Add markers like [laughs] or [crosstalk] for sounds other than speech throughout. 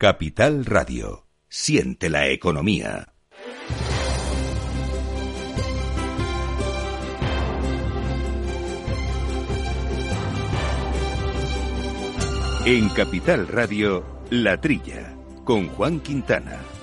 Capital Radio. Siente la economía. En Capital Radio, La Trilla, con Juan Quintana.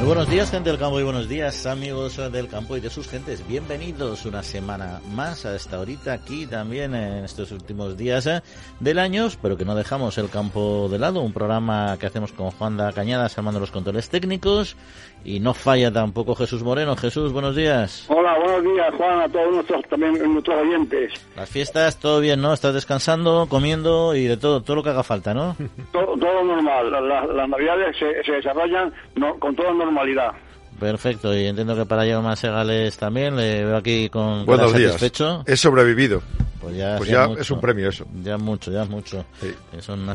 Muy buenos días, gente del campo, y buenos días, amigos del campo y de sus gentes. Bienvenidos una semana más a esta horita aquí también en estos últimos días eh, del año, pero que no dejamos el campo de lado. Un programa que hacemos con Juan da Cañadas armando los controles técnicos y no falla tampoco Jesús Moreno. Jesús, buenos días. Hola, buenos días, Juan, a todos nuestros, también nuestros oyentes. Las fiestas, todo bien, ¿no? Estás descansando, comiendo y de todo, todo lo que haga falta, ¿no? [laughs] todo, todo normal. las navidades se, se desarrollan no, con todo normal normalidad. Perfecto, y entiendo que para Jaume Segales también, le veo aquí con Buenos días. satisfecho. He sobrevivido. Pues ya, pues ya es un premio eso. Ya mucho, ya mucho.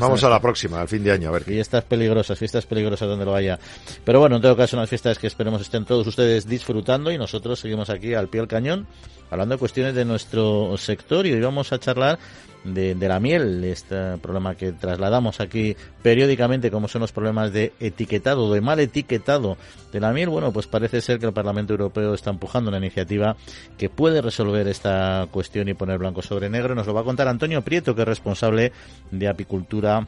Vamos a la próxima, al fin de año, a ver. Fiestas peligrosas, fiestas peligrosas donde lo vaya. Pero bueno, en todo caso, unas fiestas que esperemos estén todos ustedes disfrutando y nosotros seguimos aquí al pie del cañón hablando de cuestiones de nuestro sector y hoy vamos a charlar de, la miel, este problema que trasladamos aquí periódicamente, como son los problemas de etiquetado, de mal etiquetado de la miel. Bueno, pues parece ser que el Parlamento Europeo está empujando una iniciativa que puede resolver esta cuestión y poner blanco sobre negro. Nos lo va a contar Antonio Prieto, que es responsable de apicultura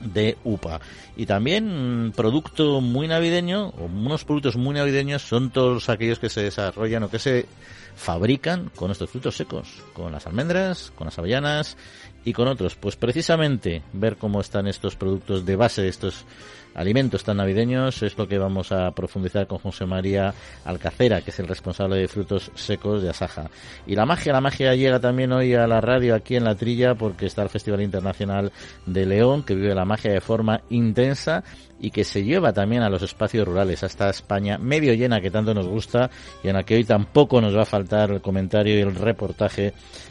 de UPA. Y también producto muy navideño, o unos productos muy navideños son todos aquellos que se desarrollan o que se fabrican con estos frutos secos, con las almendras, con las avellanas y con otros. Pues precisamente ver cómo están estos productos de base de estos alimentos tan navideños es lo que vamos a profundizar con José María Alcacera, que es el responsable de frutos secos de Asaja. Y la magia, la magia llega también hoy a la radio aquí en La Trilla porque está el Festival Internacional de León, que vive la magia de forma intensa y que se lleva también a los espacios rurales, hasta España medio llena que tanto nos gusta y en la que hoy tampoco nos va a faltar el comentario y el reportaje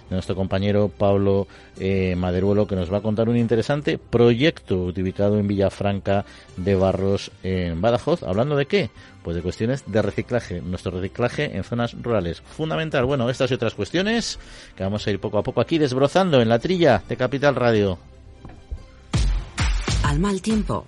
de nuestro compañero Pablo eh, Maderuelo que nos va a contar un interesante proyecto ubicado en Villafranca de Barros en Badajoz. ¿Hablando de qué? Pues de cuestiones de reciclaje, nuestro reciclaje en zonas rurales. Fundamental. Bueno, estas y otras cuestiones que vamos a ir poco a poco aquí desbrozando en la trilla de Capital Radio. Al mal tiempo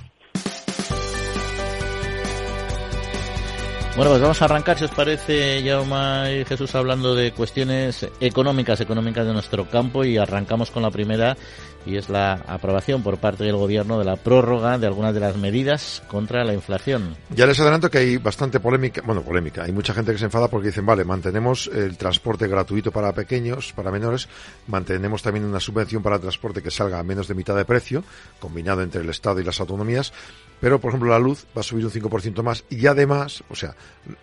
Bueno, pues vamos a arrancar, si os parece, Yauma y Jesús, hablando de cuestiones económicas, económicas de nuestro campo y arrancamos con la primera y es la aprobación por parte del Gobierno de la prórroga de algunas de las medidas contra la inflación. Ya les adelanto que hay bastante polémica, bueno, polémica, hay mucha gente que se enfada porque dicen, vale, mantenemos el transporte gratuito para pequeños, para menores, mantenemos también una subvención para el transporte que salga a menos de mitad de precio, combinado entre el Estado y las autonomías, pero por ejemplo la luz va a subir un 5% más y además, o sea,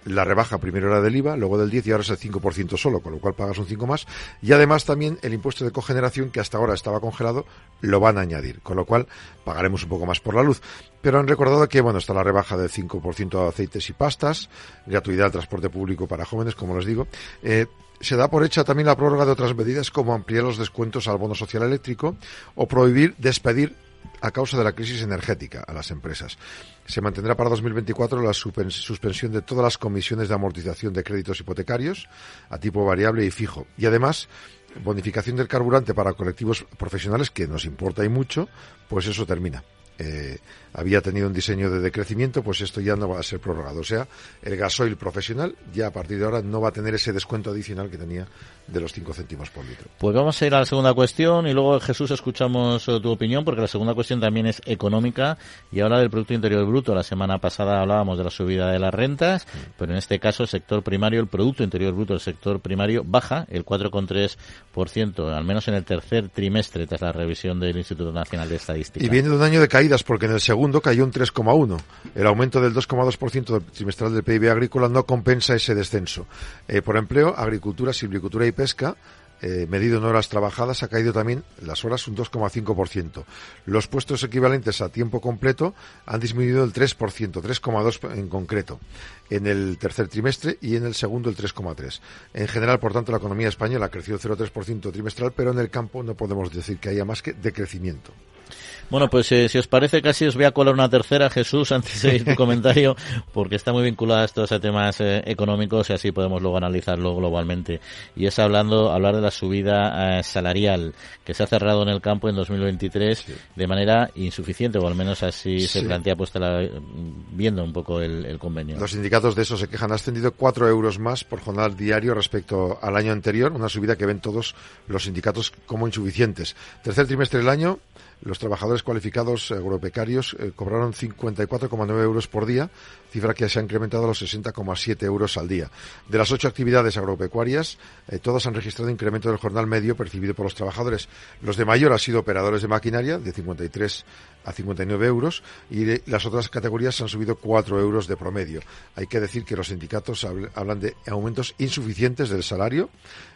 la rebaja primero era del IVA, luego del 10 y ahora es el 5% solo, con lo cual pagas un 5 más y además también el impuesto de cogeneración que hasta ahora estaba congelado lo van a añadir, con lo cual pagaremos un poco más por la luz. Pero han recordado que, bueno, está la rebaja del 5% de aceites y pastas, gratuidad del transporte público para jóvenes, como les digo. Eh, se da por hecha también la prórroga de otras medidas como ampliar los descuentos al bono social eléctrico o prohibir despedir a causa de la crisis energética a las empresas. Se mantendrá para 2024 la suspensión de todas las comisiones de amortización de créditos hipotecarios a tipo variable y fijo. Y además, bonificación del carburante para colectivos profesionales, que nos importa y mucho, pues eso termina. Eh, había tenido un diseño de decrecimiento, pues esto ya no va a ser prorrogado. O sea, el gasoil profesional ya a partir de ahora no va a tener ese descuento adicional que tenía de los 5 céntimos por litro. Pues vamos a ir a la segunda cuestión y luego Jesús escuchamos eh, tu opinión porque la segunda cuestión también es económica y habla del Producto Interior Bruto. La semana pasada hablábamos de la subida de las rentas, pero en este caso el sector primario, el Producto Interior Bruto del sector primario baja el 4,3%, al menos en el tercer trimestre tras la revisión del Instituto Nacional de Estadística. Y viene de un año de porque en el segundo cayó un 3,1. El aumento del 2,2% trimestral del PIB agrícola no compensa ese descenso. Eh, por empleo, agricultura, silvicultura y pesca eh, medido en horas trabajadas, ha caído también las horas un 2,5%. Los puestos equivalentes a tiempo completo han disminuido el 3%, 3,2% en concreto, en el tercer trimestre y en el segundo el 3,3%. En general, por tanto, la economía española ha crecido 0,3% trimestral, pero en el campo no podemos decir que haya más que decrecimiento. Bueno, pues eh, si os parece, casi os voy a colar una tercera, Jesús, antes de ir tu [laughs] comentario, porque está muy vinculada esto a temas eh, económicos y así podemos luego analizarlo globalmente. Y es hablando, hablar de la subida eh, salarial que se ha cerrado en el campo en 2023 de manera insuficiente, o al menos así se plantea puesta la, viendo un poco el, convenio. Los sindicatos de eso se quejan. Ha ascendido cuatro euros más por jornal diario respecto al año anterior, una subida que ven todos los sindicatos como insuficientes. Tercer trimestre del año, los trabajadores cualificados agropecarios eh, cobraron 54,9 euros por día, cifra que se ha incrementado a los 60,7 euros al día. De las ocho actividades agropecuarias, eh, todas han registrado incremento del jornal medio percibido por los trabajadores. Los de mayor han sido operadores de maquinaria, de 53 a 59 euros, y las otras categorías han subido 4 euros de promedio. Hay que decir que los sindicatos hablan de aumentos insuficientes del salario.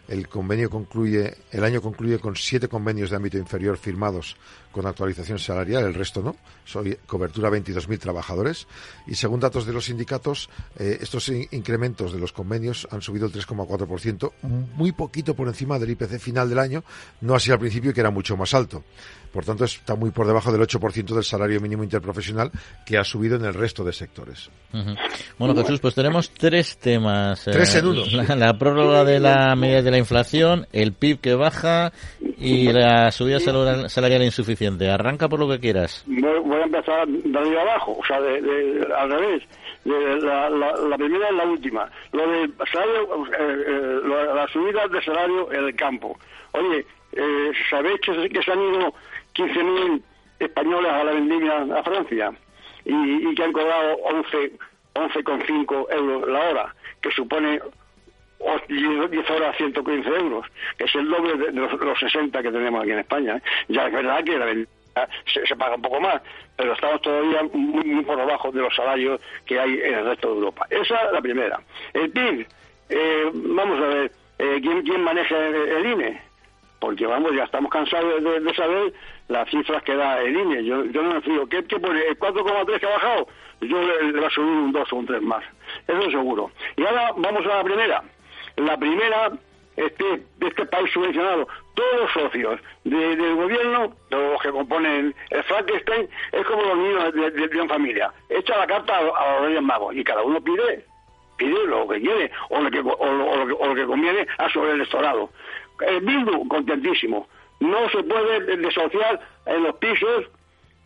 El convenio concluye, el año concluye con siete convenios de ámbito inferior firmados con actualización salarial, el resto no. Soy cobertura 22.000 trabajadores. Y según datos de los sindicatos, eh, estos incrementos de los convenios han subido el 3,4%, muy poquito por encima del IPC final del año, no así al principio que era mucho más alto. Por tanto, está muy por debajo del 8% del salario mínimo interprofesional que ha subido en el resto de sectores. Bueno, Jesús, pues tenemos tres temas. Tres en uno. La, la, prórroga de la medida de la inflación, el PIB que baja y la subida salarial insuficiente. Arranca por lo que quieras. Voy, a empezar de arriba abajo, o sea, de, al revés. La, la, primera es la última. Lo de salario, eh, eh, la subida de salario en el campo. Oye, eh, ¿sabéis que, que, se han ido 15.000 españoles a la vendimia a Francia y, y que han cobrado 11 11,5 euros la hora, que supone 10 horas 115 euros, que es el doble de los, 60 que tenemos aquí en España. ¿eh? Ya es verdad que la se, paga un poco más, pero estamos todavía muy, por debajo de los salarios que hay en el resto de Europa. Esa es la primera. El PIB, eh, vamos a ver, eh, ¿quién, ¿quién, maneja el, INE? Porque vamos, ya estamos cansados de, saber las cifras que da el INE. Yo, no me fío. ¿Qué, qué pone? ¿El 4,3 que ha bajado? Yo le, le va a subir un 2 o un 3 más. Eso seguro. Y ahora vamos a la primera. La primera este, de este país subvencionado, todos los socios del gobierno, los que componen el Frankenstein, es como los niños de, una familia. Echa la carta a, los Reyes Magos y cada uno pide pide lo que quiere o lo que, o, lo, que conviene a su electorado. El Bildu, contentísimo. No se puede desociar en los pisos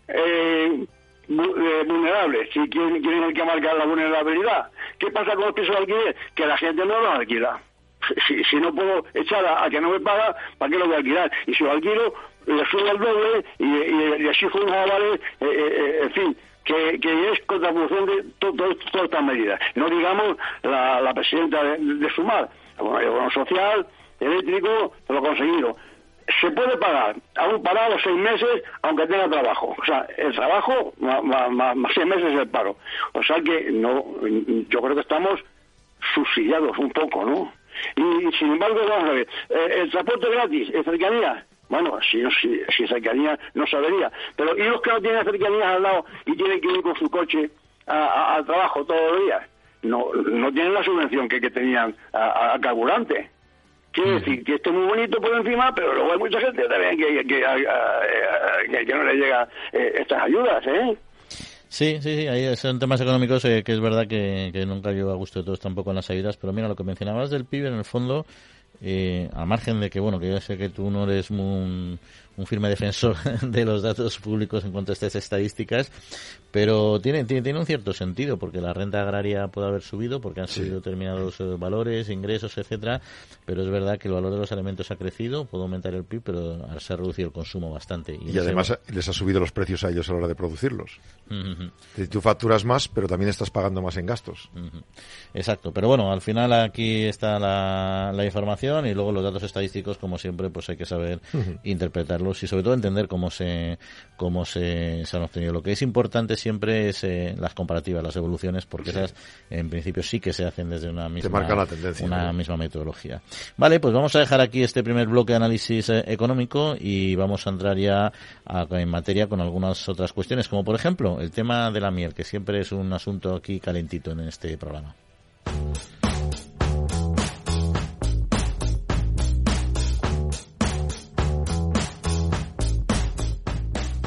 eh, eh, vulnerables. Si quieren, quieren que marcar la vulnerabilidad. ¿Qué pasa con los pisos de alquiler? Que la gente no los alquila. [laughs] Si, si no puedo echar a, que no me paga, ¿para qué lo voy a alquilar? Y si lo alquilo, le subo el doble y, y, y exijo unos avales, eh, eh, en fin, que, que, es contraproducente de todas estas medidas. No digamos la, presidenta de, de Sumar, el bono social, eléctrico, lo conseguido se puede pagar a un parado seis meses aunque tenga trabajo. O sea, el trabajo más, seis meses el paro. O sea que no, yo creo que estamos subsidiados un poco, ¿no? Y, sin embargo, vamos a ver, eh, el transporte gratis en cercanía, bueno, si, si, si cercanía no sabería, pero ¿y los que no tienen cercanía al lado y tienen que ir con su coche al trabajo todos los días? No, no tienen la subvención que, que tenían a carburante. Quiere decir que esto es muy bonito por encima, pero luego hay mucha gente también que, que, que, no le llega eh, estas ayudas, ¿eh? Sí, sí, sí, ahí son temas económicos eh, que es verdad que, nunca yo a gusto de todos tampoco en las ayudas, pero mira, lo que mencionabas del PIB en el fondo, eh, al margen de que, bueno, que yo sé que tú no eres un, un firme defensor [laughs] de los datos públicos en cuanto a estas estadísticas, pero tiene, tiene, un cierto sentido, porque la renta agraria puede haber subido, porque han subido determinados eh, valores, ingresos, etcétera, pero es verdad que el valor de los alimentos ha crecido, puede aumentar el PIB, pero se ha reducido el consumo bastante. Y, además les ha subido los precios a ellos a la hora de producirlos. Tú facturas más, pero también estás pagando más en gastos. Exacto, pero bueno, al final aquí está la, la, información y luego los datos estadísticos, como siempre, pues hay que saber interpretarlos estudiarlos y sobre todo entender cómo se cómo se, han obtenido. Lo que es importante siempre es eh, las comparativas, las evoluciones, porque esas en principio sí que se hacen desde una misma, una misma metodología. Vale, pues vamos a dejar aquí este primer bloque de análisis eh, económico y vamos a entrar ya en materia con algunas otras cuestiones, como por ejemplo el tema de la miel, que siempre es un asunto aquí calentito en este programa.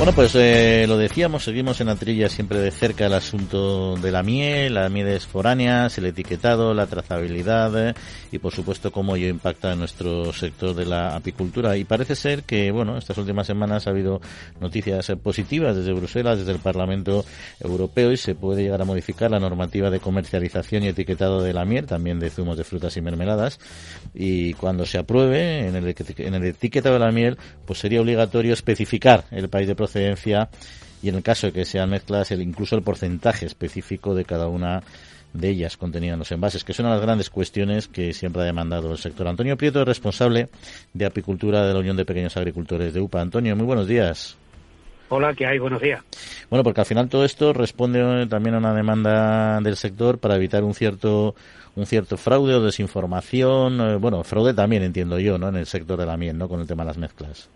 Bueno, pues eh, lo decíamos, seguimos en la trilla siempre de cerca el asunto de la miel, las mieles foráneas, el etiquetado, la trazabilidad eh, y por supuesto cómo ello impacta en nuestro sector de la apicultura. Y parece ser que, bueno, estas últimas semanas ha habido noticias positivas desde Bruselas, desde el Parlamento Europeo y se puede llegar a modificar la normativa de comercialización y etiquetado de la miel, también de zumos de frutas y mermeladas. Y cuando se apruebe en el, en el etiquetado de la miel, pues sería obligatorio especificar el país de procedencia y en el caso de que sean mezclas, el, incluso el porcentaje específico de cada una de ellas contenida en los envases, que son las grandes cuestiones que siempre ha demandado el sector. Antonio Prieto es responsable de apicultura de la Unión de Pequeños Agricultores de UPA. Antonio, muy buenos días. Hola, ¿qué hay? Buenos días. Bueno, porque al final todo esto responde también a una demanda del sector para evitar un cierto un cierto fraude o desinformación, eh, bueno, fraude también entiendo yo, ¿no? En el sector de la miel, ¿no? Con el tema de las mezclas.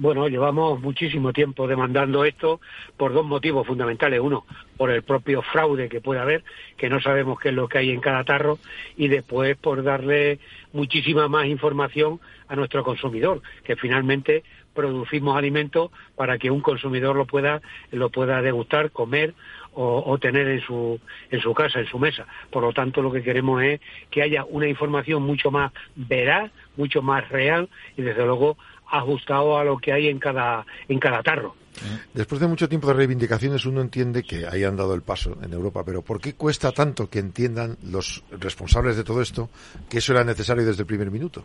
Bueno, llevamos muchísimo tiempo demandando esto por dos motivos fundamentales. Uno, por el propio fraude que puede haber, que no sabemos qué es lo que hay en cada tarro, y después por darle muchísima más información a nuestro consumidor, que finalmente producimos alimentos para que un consumidor lo pueda, lo pueda degustar, comer o, tener en su, en su casa, en su mesa. Por lo tanto, lo que queremos es que haya una información mucho más veraz, mucho más real y, desde luego, ajustado a lo que hay en cada, en cada tarro. Después de mucho tiempo de reivindicaciones, uno entiende que hayan dado el paso en Europa, pero ¿por qué cuesta tanto que entiendan los responsables de todo esto que eso era necesario desde el primer minuto?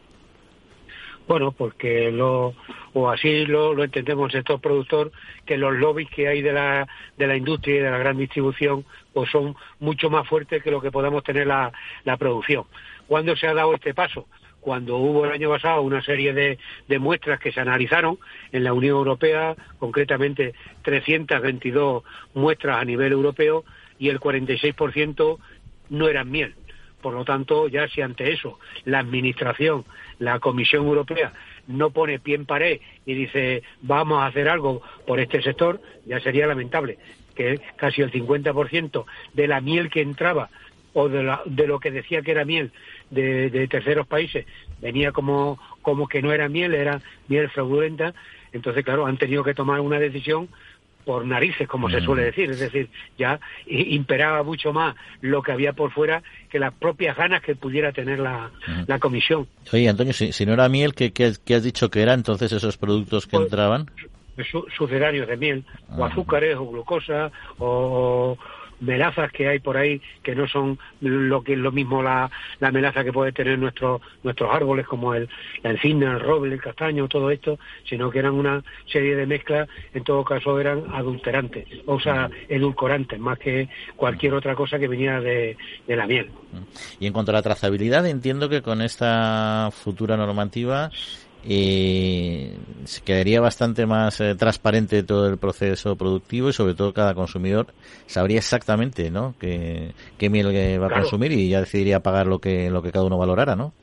Bueno, porque lo, o así lo, lo entendemos estos productor, que los lobbies que hay de la, de la industria y de la gran distribución, pues son mucho más fuertes que lo que podamos tener la, la producción. ¿Cuándo se ha dado este paso? Cuando hubo el año pasado una serie de, muestras que se analizaron en la Unión Europea, concretamente 322 muestras a nivel europeo y el 46% no eran miel. Por lo tanto, ya si ante eso la Administración, la Comisión Europea no pone pie en pared y dice vamos a hacer algo por este sector, ya sería lamentable que casi el 50% de la miel que entraba o de, de lo que decía que era miel de, terceros países venía como, como que no era miel, era miel fraudulenta, entonces claro, han tenido que tomar una decisión por narices, como se suele mm. decir, es decir, ya imperaba mucho más lo que había por fuera que las propias ganas que pudiera tener la, mm. la comisión. Oye, Antonio, si, no era miel, ¿qué, ¿qué, has dicho que era entonces esos productos que pues, entraban? sucedanios de miel, o ah. azúcares, o glucosa, o, melazas que hay por ahí que no son lo que es lo mismo la, la melaza que puede tener nuestros nuestros árboles como el, la encina, el roble, el castaño, todo esto, sino que eran una serie de mezclas, en todo caso eran adulterantes, o sea, edulcorantes, más que cualquier otra cosa que venía de, de la miel. Y en cuanto a la trazabilidad, entiendo que con esta futura normativa y se quedaría bastante más eh, transparente todo el proceso productivo y sobre todo cada consumidor sabría exactamente ¿no? qué, miel va a consumir y ya decidiría pagar lo que, lo que cada uno valorara, ¿no?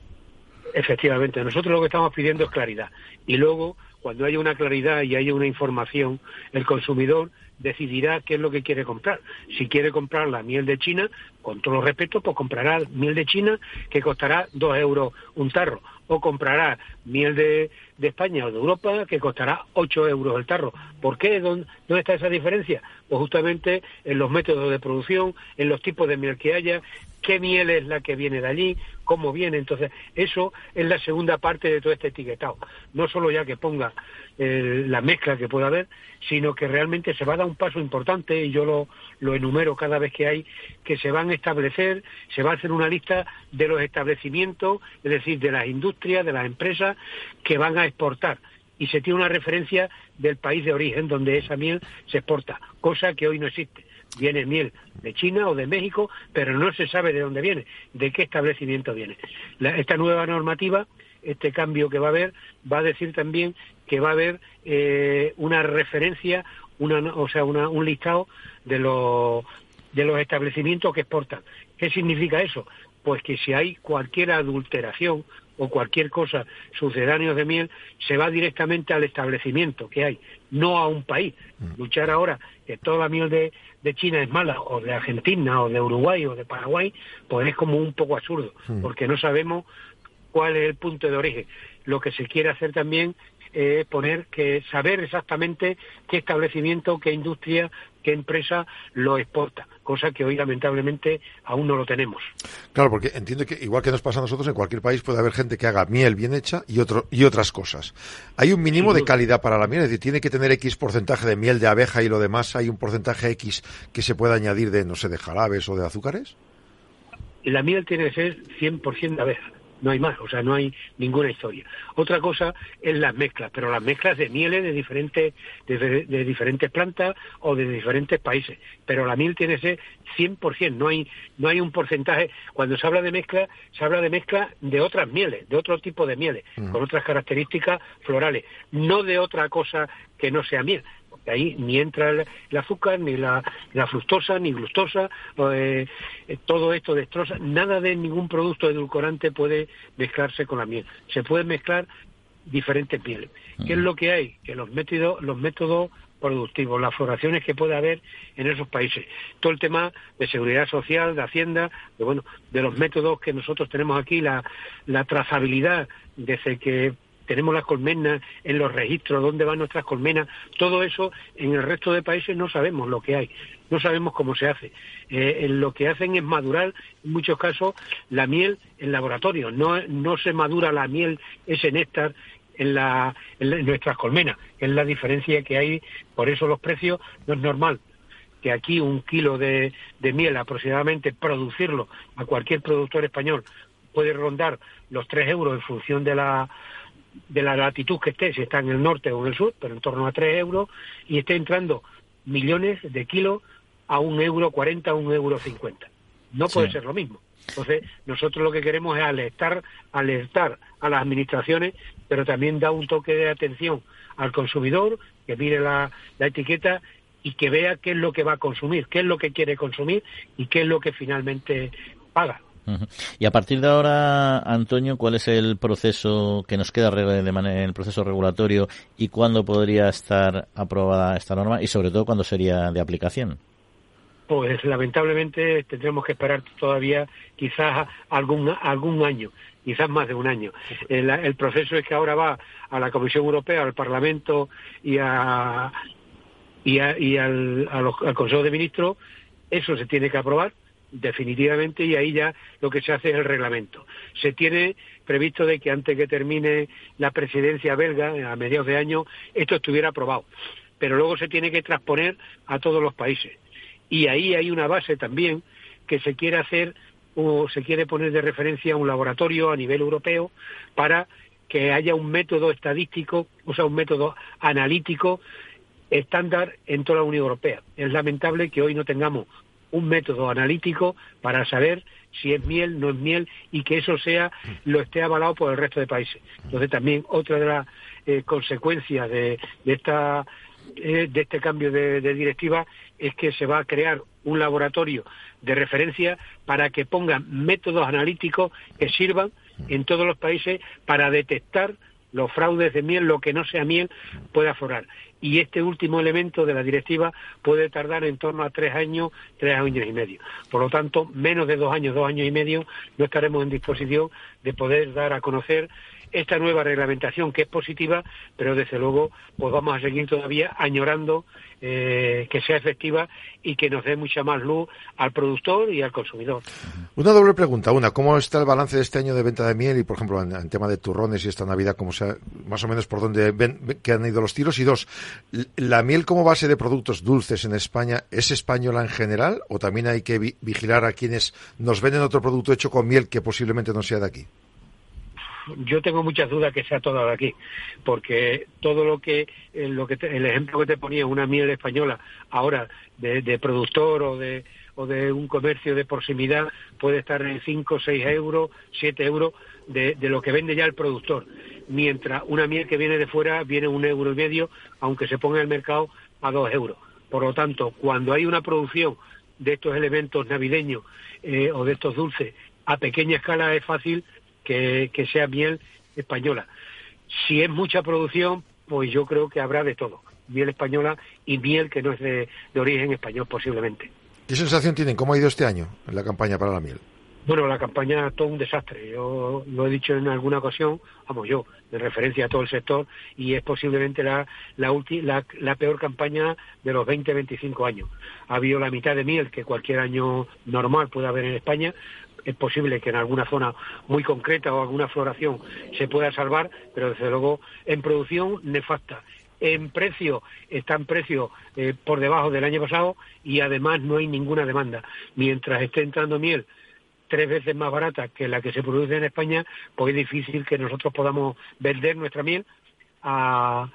Efectivamente, nosotros lo que estamos pidiendo es claridad y luego cuando haya una claridad y haya una información, el consumidor decidirá qué es lo que quiere comprar. Si quiere comprar la miel de China, con todo respeto, pues comprará miel de China que costará dos euros un tarro o comprará miel de, de España o de Europa que costará 8 euros el tarro. ¿Por qué? ¿Dónde, está esa diferencia? Pues justamente en los métodos de producción, en los tipos de miel que haya, qué miel es la que viene de allí, cómo viene. Entonces, eso es la segunda parte de todo este etiquetado. No solo ya que ponga eh, la mezcla que pueda haber, sino que realmente se va a dar un paso importante, y yo lo, lo enumero cada vez que hay, que se van a establecer, se va a hacer una lista de los establecimientos, es decir, de las industrias, de las empresas que van a exportar y se tiene una referencia del país de origen donde esa miel se exporta, cosa que hoy no existe. Viene miel de China o de México, pero no se sabe de dónde viene, de qué establecimiento viene. esta nueva normativa, este cambio que va a haber, va a decir también que va a haber eh, una referencia, una, o sea, un listado de los, de los establecimientos que exportan. ¿Qué significa eso? Pues que si hay cualquier adulteración o cualquier cosa sucedáneos de miel, se va directamente al establecimiento que hay, no a un país. Mm. Luchar ahora que toda la miel de, de China es mala, o de Argentina, o de Uruguay, o de Paraguay, pues es como un poco absurdo, mm. porque no sabemos cuál es el punto de origen. Lo que se quiere hacer también es poner que saber exactamente qué establecimiento, qué industria, qué empresa lo exporta, cosa que hoy lamentablemente aún no lo tenemos. Claro, porque entiendo que igual que nos pasa a nosotros, en cualquier país puede haber gente que haga miel bien hecha y, otro, y otras cosas. Hay un mínimo de calidad para la miel, es decir, tiene que tener X porcentaje de miel de abeja y lo demás, hay un porcentaje X que se pueda añadir de, no sé, de jarabes o de azúcares. La miel tiene que ser 100% de abeja no hay más, o sea, no hay ninguna historia. Otra cosa es las mezclas, pero las mezclas de mieles de diferentes, de, diferentes plantas o de diferentes países. Pero la miel tiene que ser 100%, no hay, no hay un porcentaje. Cuando se habla de mezcla, se habla de mezcla de otras mieles, de otro tipo de mieles, mm. con otras características florales, no de otra cosa que no sea miel ahí ni entra el, azúcar, ni la, fructosa, ni glucosa, eh, todo esto destroza, nada de ningún producto edulcorante puede mezclarse con la miel. Se pueden mezclar diferentes mieles. ¿Qué es lo que hay? Que los métodos, los métodos productivos, las floraciones que puede haber en esos países. Todo el tema de seguridad social, de hacienda, de, bueno, de los métodos que nosotros tenemos aquí, la, la trazabilidad desde que tenemos las colmenas en los registros, dónde van nuestras colmenas, todo eso en el resto de países no sabemos lo que hay, no sabemos cómo se hace. Eh, lo que hacen es madurar, en muchos casos, la miel en laboratorio, no, no se madura la miel, ese néctar en, la, en, nuestras colmenas, es la diferencia que hay, por eso los precios no es normal que aquí un kilo de, de miel aproximadamente producirlo a cualquier productor español puede rondar los tres euros en función de la de la latitud que esté, si está en el norte o en el sur, pero en torno a 3 euros, y esté entrando millones de kilos a un euro 40, a un euro 50. No puede ser lo mismo. Entonces, nosotros lo que queremos es alertar, alertar a las administraciones, pero también dar un toque de atención al consumidor, que mire la, la etiqueta y que vea qué es lo que va a consumir, qué es lo que quiere consumir y qué es lo que finalmente paga. Y a partir de ahora, Antonio, ¿cuál es el proceso que nos queda de el proceso regulatorio y cuándo podría estar aprobada esta norma y sobre todo cuándo sería de aplicación? Pues lamentablemente tendremos que esperar todavía quizás algún algún año, quizás más de un año. El, proceso es que ahora va a la Comisión Europea, al Parlamento y a y, y al, al Consejo de Ministros. Eso se tiene que aprobar definitivamente y ahí ya lo que se hace es el reglamento. Se tiene previsto de que antes que termine la presidencia belga, a mediados de año, esto estuviera aprobado. Pero luego se tiene que transponer a todos los países. Y ahí hay una base también que se quiere hacer o se quiere poner de referencia a un laboratorio a nivel europeo para que haya un método estadístico, o sea, un método analítico estándar en toda la Unión Europea. Es lamentable que hoy no tengamos un método analítico para saber si es miel, no es miel y que eso sea lo esté avalado por el resto de países. Entonces también otra de las eh, consecuencias de, esta eh, de este cambio de, directiva es que se va a crear un laboratorio de referencia para que pongan métodos analíticos que sirvan en todos los países para detectar los fraudes de miel, lo que no sea miel, puede aflorar y este último elemento de la directiva puede tardar en torno a tres años, tres años y medio. Por lo tanto, menos de dos años, dos años y medio, no estaremos en disposición de poder dar a conocer esta nueva reglamentación que es positiva, pero desde luego pues vamos a seguir todavía añorando eh, que sea efectiva y que nos dé mucha más luz al productor y al consumidor. Una doble pregunta. Una, ¿cómo está el balance de este año de venta de miel y, por ejemplo, en, tema de turrones y esta Navidad, cómo sea, más o menos por dónde ven que han ido los tiros? Y dos, ¿la miel como base de productos dulces en España es española en general o también hay que vigilar a quienes nos venden otro producto hecho con miel que posiblemente no sea de aquí? Yo tengo muchas dudas que sea todo de aquí, porque todo lo que, eh, lo que el ejemplo que te ponía, una miel española, ahora de, productor o de, o de un comercio de proximidad, puede estar en 5, 6 euros, 7 euros de, de, lo que vende ya el productor, mientras una miel que viene de fuera viene un euro y medio, aunque se ponga en el mercado a 2 euros. Por lo tanto, cuando hay una producción de estos elementos navideños eh, o de estos dulces a pequeña escala es fácil que, sea miel española. Si es mucha producción, pues yo creo que habrá de todo. Miel española y miel que no es de, de origen español posiblemente. ¿Qué sensación tienen? ¿Cómo ha ido este año en la campaña para la miel? Bueno, la campaña todo un desastre. Yo lo he dicho en alguna ocasión, vamos yo, de referencia a todo el sector, y es posiblemente la, la, la, peor campaña de los 20-25 años. Ha habido la mitad de miel que cualquier año normal puede haber en España. Es posible que en alguna zona muy concreta o alguna floración se pueda salvar, pero desde luego en producción nefasta en precio está en precio eh, por debajo del año pasado y además no hay ninguna demanda. Mientras esté entrando miel tres veces más barata que la que se produce en España, pues es difícil que nosotros podamos vender nuestra miel a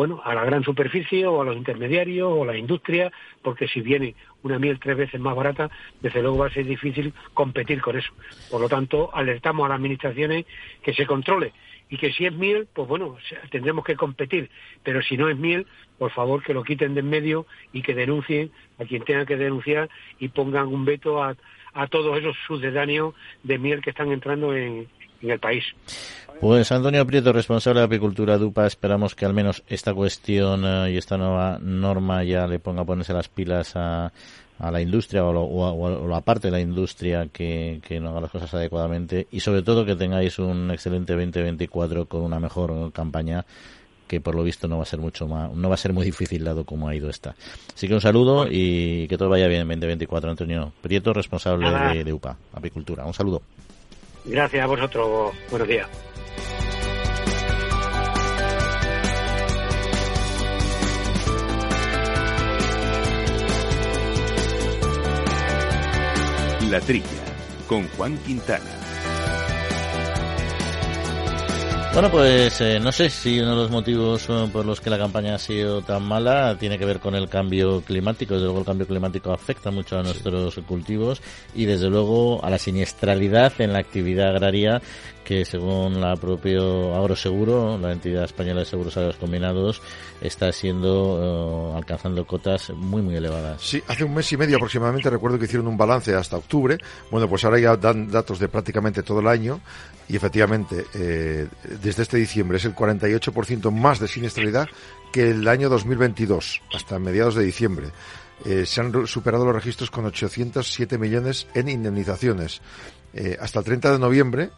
bueno, a la gran superficie o a los intermediarios o a la industria, porque si viene una miel tres veces más barata, desde luego va a ser difícil competir con eso. Por lo tanto, alertamos a las administraciones que se controle y que si es miel, pues bueno, tendremos que competir, pero si no es miel, por favor que lo quiten de en medio y que denuncien a quien tenga que denunciar y pongan un veto a, a todos esos sucedáneos de miel que están entrando en, el país. Pues Antonio Prieto, responsable de Apicultura DUPA, esperamos que al menos esta cuestión eh, y esta nueva norma ya le ponga a ponerse las pilas a, a la industria o, o, la parte de la industria que, que, no haga las cosas adecuadamente y sobre todo que tengáis un excelente 2024 con una mejor campaña que por lo visto no va a ser mucho más, no va a ser muy difícil dado como ha ido esta. Así que un saludo y que todo vaya bien en 2024, Antonio Prieto, responsable de, UPA, Apicultura. Un saludo. Gracias a vosotros. Buenos días. La Trilla, con Juan Quintana. Bueno, pues eh, no sé si uno de los motivos eh, por los que la campaña ha sido tan mala tiene que ver con el cambio climático. Desde luego el cambio climático afecta mucho a nuestros cultivos y desde luego a la siniestralidad en la actividad agraria que según la propio Agroseguro, la entidad española de seguros agrarios combinados, está siendo, eh, alcanzando cotas muy, muy elevadas. Sí, hace un mes y medio aproximadamente recuerdo que hicieron un balance hasta octubre. Bueno, pues ahora ya dan datos de prácticamente todo el año y efectivamente, eh, desde este diciembre es el 48% más de siniestralidad que el año 2022, hasta mediados de diciembre. Eh, se han superado los registros con 807 millones en indemnizaciones. hasta el 30 de noviembre,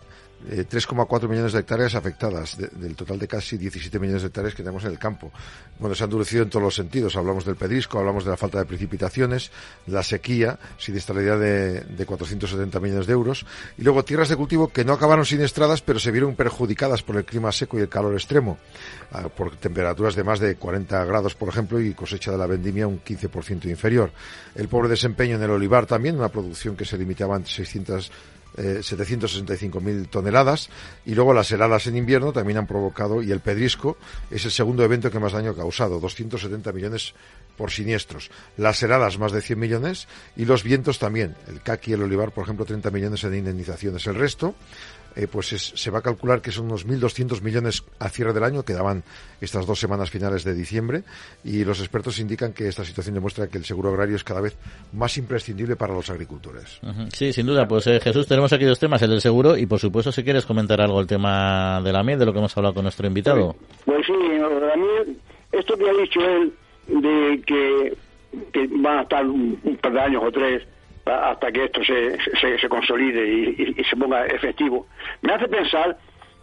3,4 eh, millones de hectáreas afectadas, del total de casi 17 millones de hectáreas que tenemos en el campo. Bueno, se ha endurecido en todos los sentidos. Hablamos del pedrisco, hablamos de la falta de precipitaciones, la sequía, siniestralidad de, de 470 millones de euros, y luego tierras de cultivo que no acabaron siniestradas, pero se vieron perjudicadas por el clima seco y el calor extremo, ah, por temperaturas de más de 40 grados, por ejemplo, y cosecha de la vendimia un 15% inferior. El pobre desempeño en el olivar también, una producción que se limitaba a 600 eh, 765.000 toneladas y luego las heladas en invierno también han provocado y el pedrisco es el segundo evento que más daño ha causado, 270 millones por siniestros. Las heladas más de 100 millones y los vientos también. El caqui y el olivar, por ejemplo, 30 millones en indemnizaciones. El resto eh, pues se va a calcular que son unos 1.200 millones a cierre del año, que daban estas dos semanas finales de diciembre, y los expertos indican que esta situación demuestra que el seguro agrario es cada vez más imprescindible para los agricultores. Sí, sin duda. Pues eh, Jesús, tenemos aquí dos temas, el del seguro y, por supuesto, si quieres comentar algo el tema de la miel, de lo que hemos hablado con nuestro invitado. Pues, sí, la miel, esto que ha dicho él, de que, que van a estar un par de años o tres hasta que esto se, se, consolide y, se ponga efectivo, me hace pensar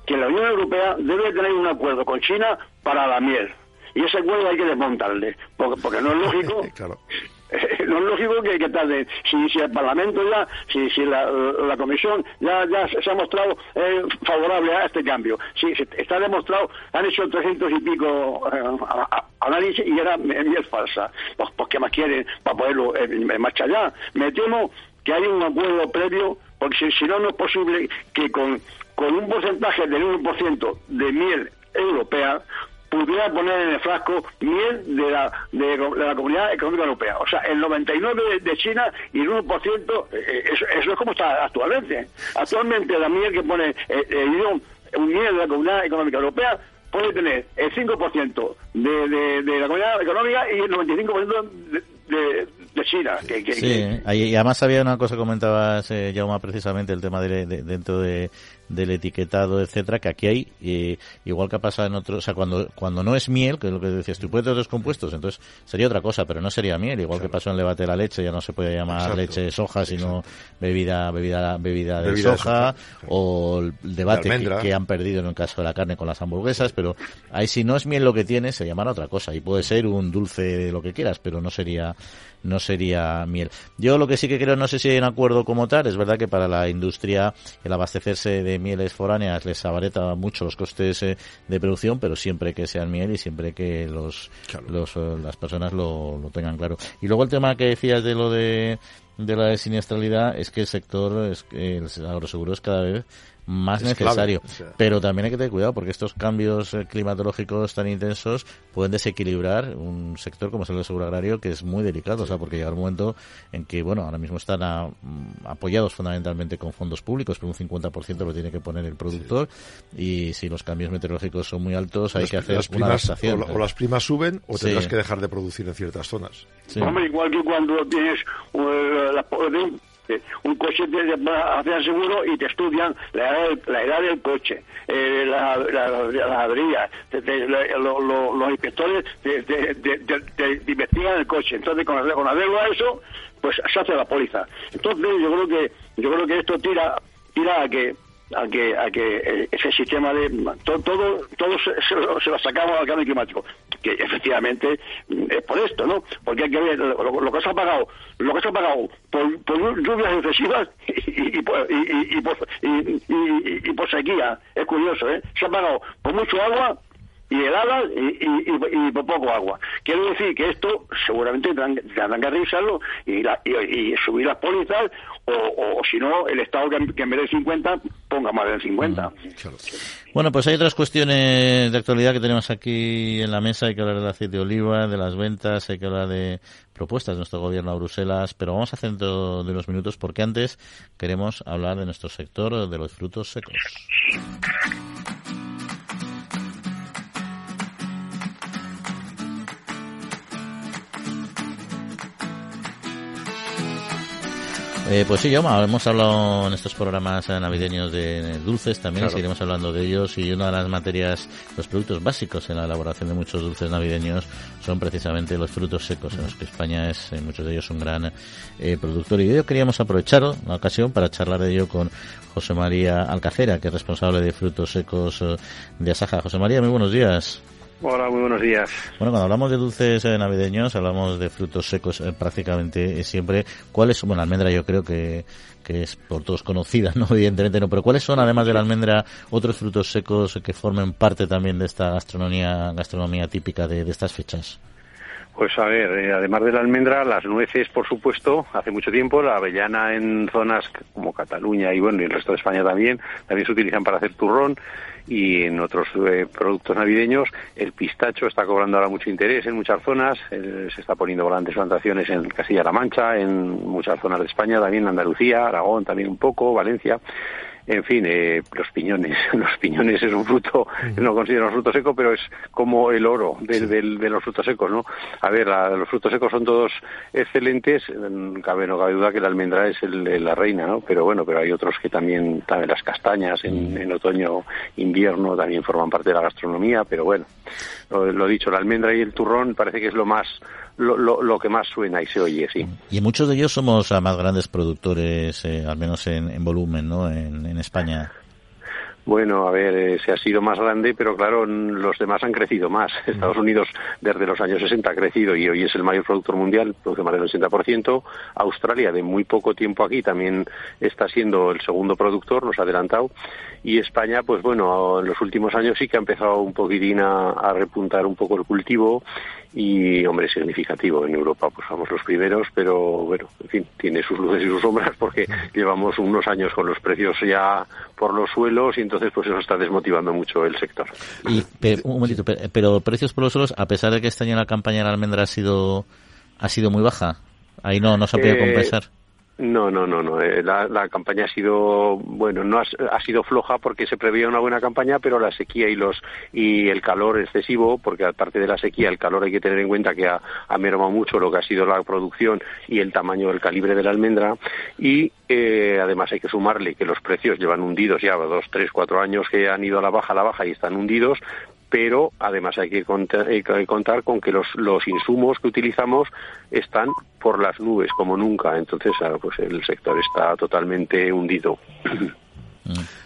que la Unión Europea debe tener un acuerdo con China para la miel. Y ese acuerdo hay que desmontarle, porque, porque no es lógico [laughs] [laughs] es lógico que, que tarde. Si, si el Parlamento ya, si, si la, la Comisión ya, ya se ha mostrado eh, favorable a este cambio, si, está demostrado, han hecho 300 y pico eh, análisis y era miel falsa. Pues, pues, ¿qué más quieren para poderlo eh, marchar ya? Me temo que haya un acuerdo previo, porque si, no, no es posible que con, con un porcentaje del 1% de miel europea pudiera poner en el frasco miel de la, de, la Comunidad Económica Europea. O sea, el 99% de, China y el 1%, eh, eso, eso, es como está actualmente. Actualmente la miel que pone eh, el, un miel de la Comunidad Económica Europea puede tener el 5% de, de, de la Comunidad Económica y el 95% de, de, de China. Que, sí, y además había una cosa que comentabas, eh, Jauma, precisamente el tema de, dentro de, del etiquetado, etcétera, que aquí hay, eh, igual que ha pasado en otros, o sea, cuando, cuando no es miel, que es lo que decías tú, puedes tener otros compuestos, entonces sería otra cosa, pero no sería miel, igual que pasó en el debate de la leche, ya no se puede llamar leche de soja, sino bebida, bebida, bebida de soja, o el debate que, han perdido en el caso de la carne con las hamburguesas, pero ahí si no es miel lo que tiene, se llamará otra cosa, y puede ser un dulce de lo que quieras, pero no sería, no sería miel. Yo lo que sí que creo, no sé si hay un acuerdo como tal, es verdad que para la industria el abastecerse de mieles foráneas les abareta mucho los costes eh, de producción, pero siempre que sean miel y siempre que los, los eh, las personas lo, lo tengan claro. Y luego el tema que decías de lo de de la siniestralidad es que el sector, el agroseguro es cada vez más necesario. Pero también hay que tener cuidado porque estos cambios eh, climatológicos tan intensos pueden desequilibrar un sector como es el del seguro agrario que es muy delicado, o sea, porque llega un momento en que, bueno, ahora mismo están mm, apoyados fundamentalmente con fondos públicos, pero un 50% lo tiene que poner el productor. Y si los cambios meteorológicos son muy altos hay que hacer las una adaptación. O, las primas suben o tendrás que dejar de producir en ciertas zonas. Hombre, igual que cuando tienes uh, la, un coche te hacen seguro y te estudian la edad, la edad del coche, eh, la, la, los inspectores te, investigan el coche. Entonces, con, con arreglo a eso, pues se hace la póliza. Entonces, yo creo que yo creo que esto tira tira a que a que, a que eh, ese sistema de todo todo, todo se, lo, sacamos al cambio climático. Que efectivamente mm, es por esto no porque hay que ver lo, que se ha pagado lo que se ha pagado por, por lluvias excesivas [laughs] y, y, por, y, por sequía. Es curioso eh se ha pagado por mucho agua y heladas y, y, y, por poco agua. Quiero decir que esto seguramente tendrán, que revisarlo y, y, subir las pólizas o, o, si no, el Estado que, en vez de 50 ponga más de 50. Bueno, pues hay otras cuestiones de actualidad que tenemos aquí en la mesa. Hay que hablar del aceite de oliva, de las ventas, hay que hablar de propuestas de nuestro gobierno a Bruselas, pero vamos a hacer dentro de unos minutos porque antes queremos hablar de nuestro sector de los frutos secos. Eh, pues sí, yo hemos hablado en estos programas navideños de dulces, también seguiremos hablando de ellos y una de las materias, los productos básicos en la elaboración de muchos dulces navideños son precisamente los frutos secos, en los que España es, en muchos de ellos, un gran eh, productor. Y hoy queríamos aprovechar la ocasión para charlar de ello con José María Alcacera, que es responsable de frutos secos eh, de Asaja. José María, muy buenos días. Hola, muy buenos días. Bueno, cuando hablamos de dulces eh, navideños, hablamos de frutos secos eh, prácticamente siempre. ¿Cuáles son? Bueno, la almendra yo creo que, que es por todos conocida, [laughs] ¿no? Evidentemente no, pero ¿cuáles son, además de la almendra, otros frutos secos que formen parte también de esta gastronomía, gastronomía típica de estas fechas? Pues a ver, eh, además de la almendra, las nueces, por supuesto, hace mucho tiempo, la avellana en zonas como Cataluña y bueno, y el resto de España también, también se utilizan para hacer turrón y en otros eh, productos navideños. El pistacho está cobrando ahora mucho interés en muchas zonas, se está poniendo grandes plantaciones en Castilla-La Mancha, en muchas zonas de España, también en Andalucía, Aragón también un poco, Valencia en fin, eh, los piñones. [laughs] Los piñones es un fruto, no considero un fruto seco, pero es como el oro de, de, los frutos secos, ¿no? A ver, los frutos secos son todos excelentes, cabe, no cabe duda que la almendra es la reina, ¿no? Pero bueno, pero hay otros que también, también las castañas en, en otoño, invierno, también forman parte de la gastronomía, pero bueno, lo, lo dicho, la almendra y el turrón parece que es lo más lo, lo, que más suena y se oye, sí. Y muchos de ellos somos más grandes productores, eh, al menos en, volumen, ¿no? En, en España. Bueno, a ver, eh, se ha sido más grande, pero claro, los demás han crecido más. Mm. Estados Unidos desde los años 60 ha crecido y hoy es el mayor productor mundial, produce más del 80%. Australia, de muy poco tiempo aquí, también está siendo el segundo productor, nos ha adelantado. Y España, pues bueno, en los últimos años sí que ha empezado un poquitín a, repuntar un poco el cultivo y hombre significativo. En Europa pues somos los primeros pero bueno en fin tiene sus luces y sus sombras porque [laughs] llevamos unos años con los precios ya por los suelos y entonces pues eso está desmotivando mucho el sector. Y un momentito pero, precios por los suelos a pesar de que este año la campaña de la almendra ha sido ha sido muy baja ahí no no se ha podido eh, compensar no, no, no, no. Eh, la, la, campaña ha sido, bueno, no ha, sido floja porque se preveía una buena campaña, pero la sequía y los y el calor excesivo, porque aparte de la sequía, el calor hay que tener en cuenta que ha, ha mermado mucho lo que ha sido la producción y el tamaño del calibre de la almendra y eh, además hay que sumarle que los precios llevan hundidos ya dos, tres, cuatro años que han ido a la baja, a la baja y están hundidos, pero además hay que contar, con que los, los, insumos que utilizamos están por las nubes como nunca. Entonces, pues el sector está totalmente hundido. [clears throat]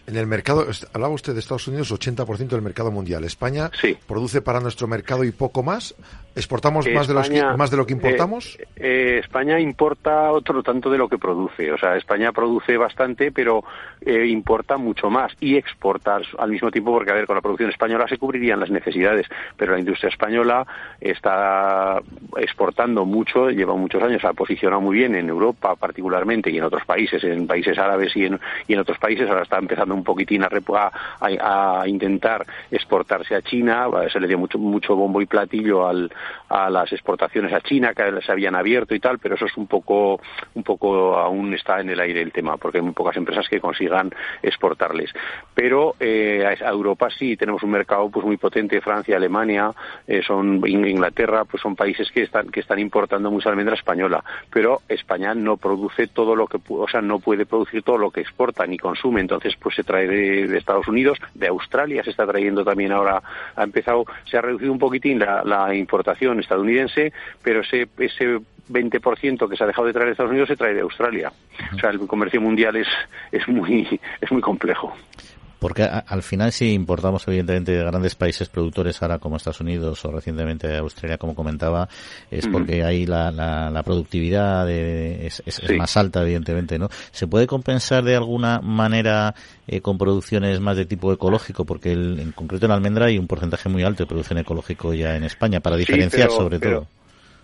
En el mercado, hablaba usted de Estados Unidos, 80% del mercado mundial. España produce para nuestro mercado y poco más. ¿Exportamos más, de los más de lo que importamos? Eh, eh, España importa otro tanto de lo que produce. O sea, España produce bastante, pero eh, importa mucho más y exporta al mismo tiempo, porque, a ver, con la producción española se cubrirían las necesidades, pero la industria española está exportando mucho, lleva muchos años, se ha posicionado muy bien en Europa particularmente y en otros países, en países árabes y en, y en otros países, ahora está empezando un poquitín a, a, intentar exportarse a China, se le dio mucho, mucho bombo y platillo al, a las exportaciones a China que se habían abierto y tal, pero eso es un poco, un poco aún está en el aire el tema, porque hay muy pocas empresas que consigan exportarles. Pero eh, a Europa sí tenemos un mercado pues muy potente, Francia, Alemania, eh, son Inglaterra, pues son países que están que están importando mucha almendra española, pero España no produce todo lo que, o sea, no puede producir todo lo que exporta ni consume, entonces pues se trae de, Estados Unidos, de Australia se está trayendo también ahora, ha empezado, se ha reducido un poquitín la, importación estadounidense, pero ese, ese 20% que se ha dejado de traer de Estados Unidos se trae de Australia. O sea, el comercio mundial es, es, muy, [laughs] es muy complejo. Porque al final si importamos evidentemente de grandes países productores ahora como Estados Unidos o recientemente de Australia como comentaba es porque ahí la, la, productividad es, más alta evidentemente no se puede compensar de alguna manera eh, con producciones más de tipo ecológico porque en concreto en almendra hay un porcentaje muy alto de producción ecológico ya en España para diferenciar sobre todo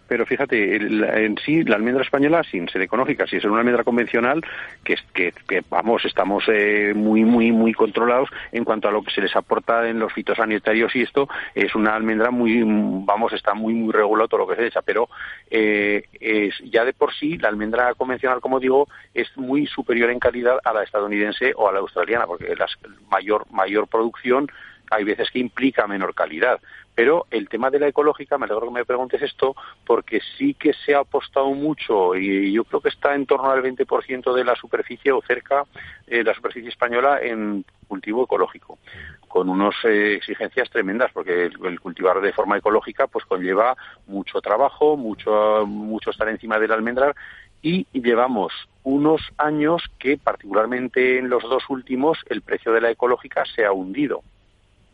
pero fíjate, en sí la almendra española sin ser económica, si es una almendra convencional, que, que, que vamos, estamos eh, muy, muy, muy controlados en cuanto a lo que se les aporta en los fitosanitarios y esto es una almendra muy, vamos, está muy, muy regulado todo lo que se echa, pero eh, es, ya de por sí la almendra convencional, como digo, es muy superior en calidad a la estadounidense o a la australiana, porque la mayor, mayor producción hay veces que implica menor calidad. Pero el tema de la ecológica, me alegro que me preguntes esto, porque sí que se ha apostado mucho y yo creo que está en torno al 20% de la superficie o cerca de la superficie española en cultivo ecológico, con unas eh, exigencias tremendas, porque el, cultivar de forma ecológica pues conlleva mucho trabajo, mucho, mucho estar encima del almendral y llevamos unos años que particularmente en los dos últimos el precio de la ecológica se ha hundido.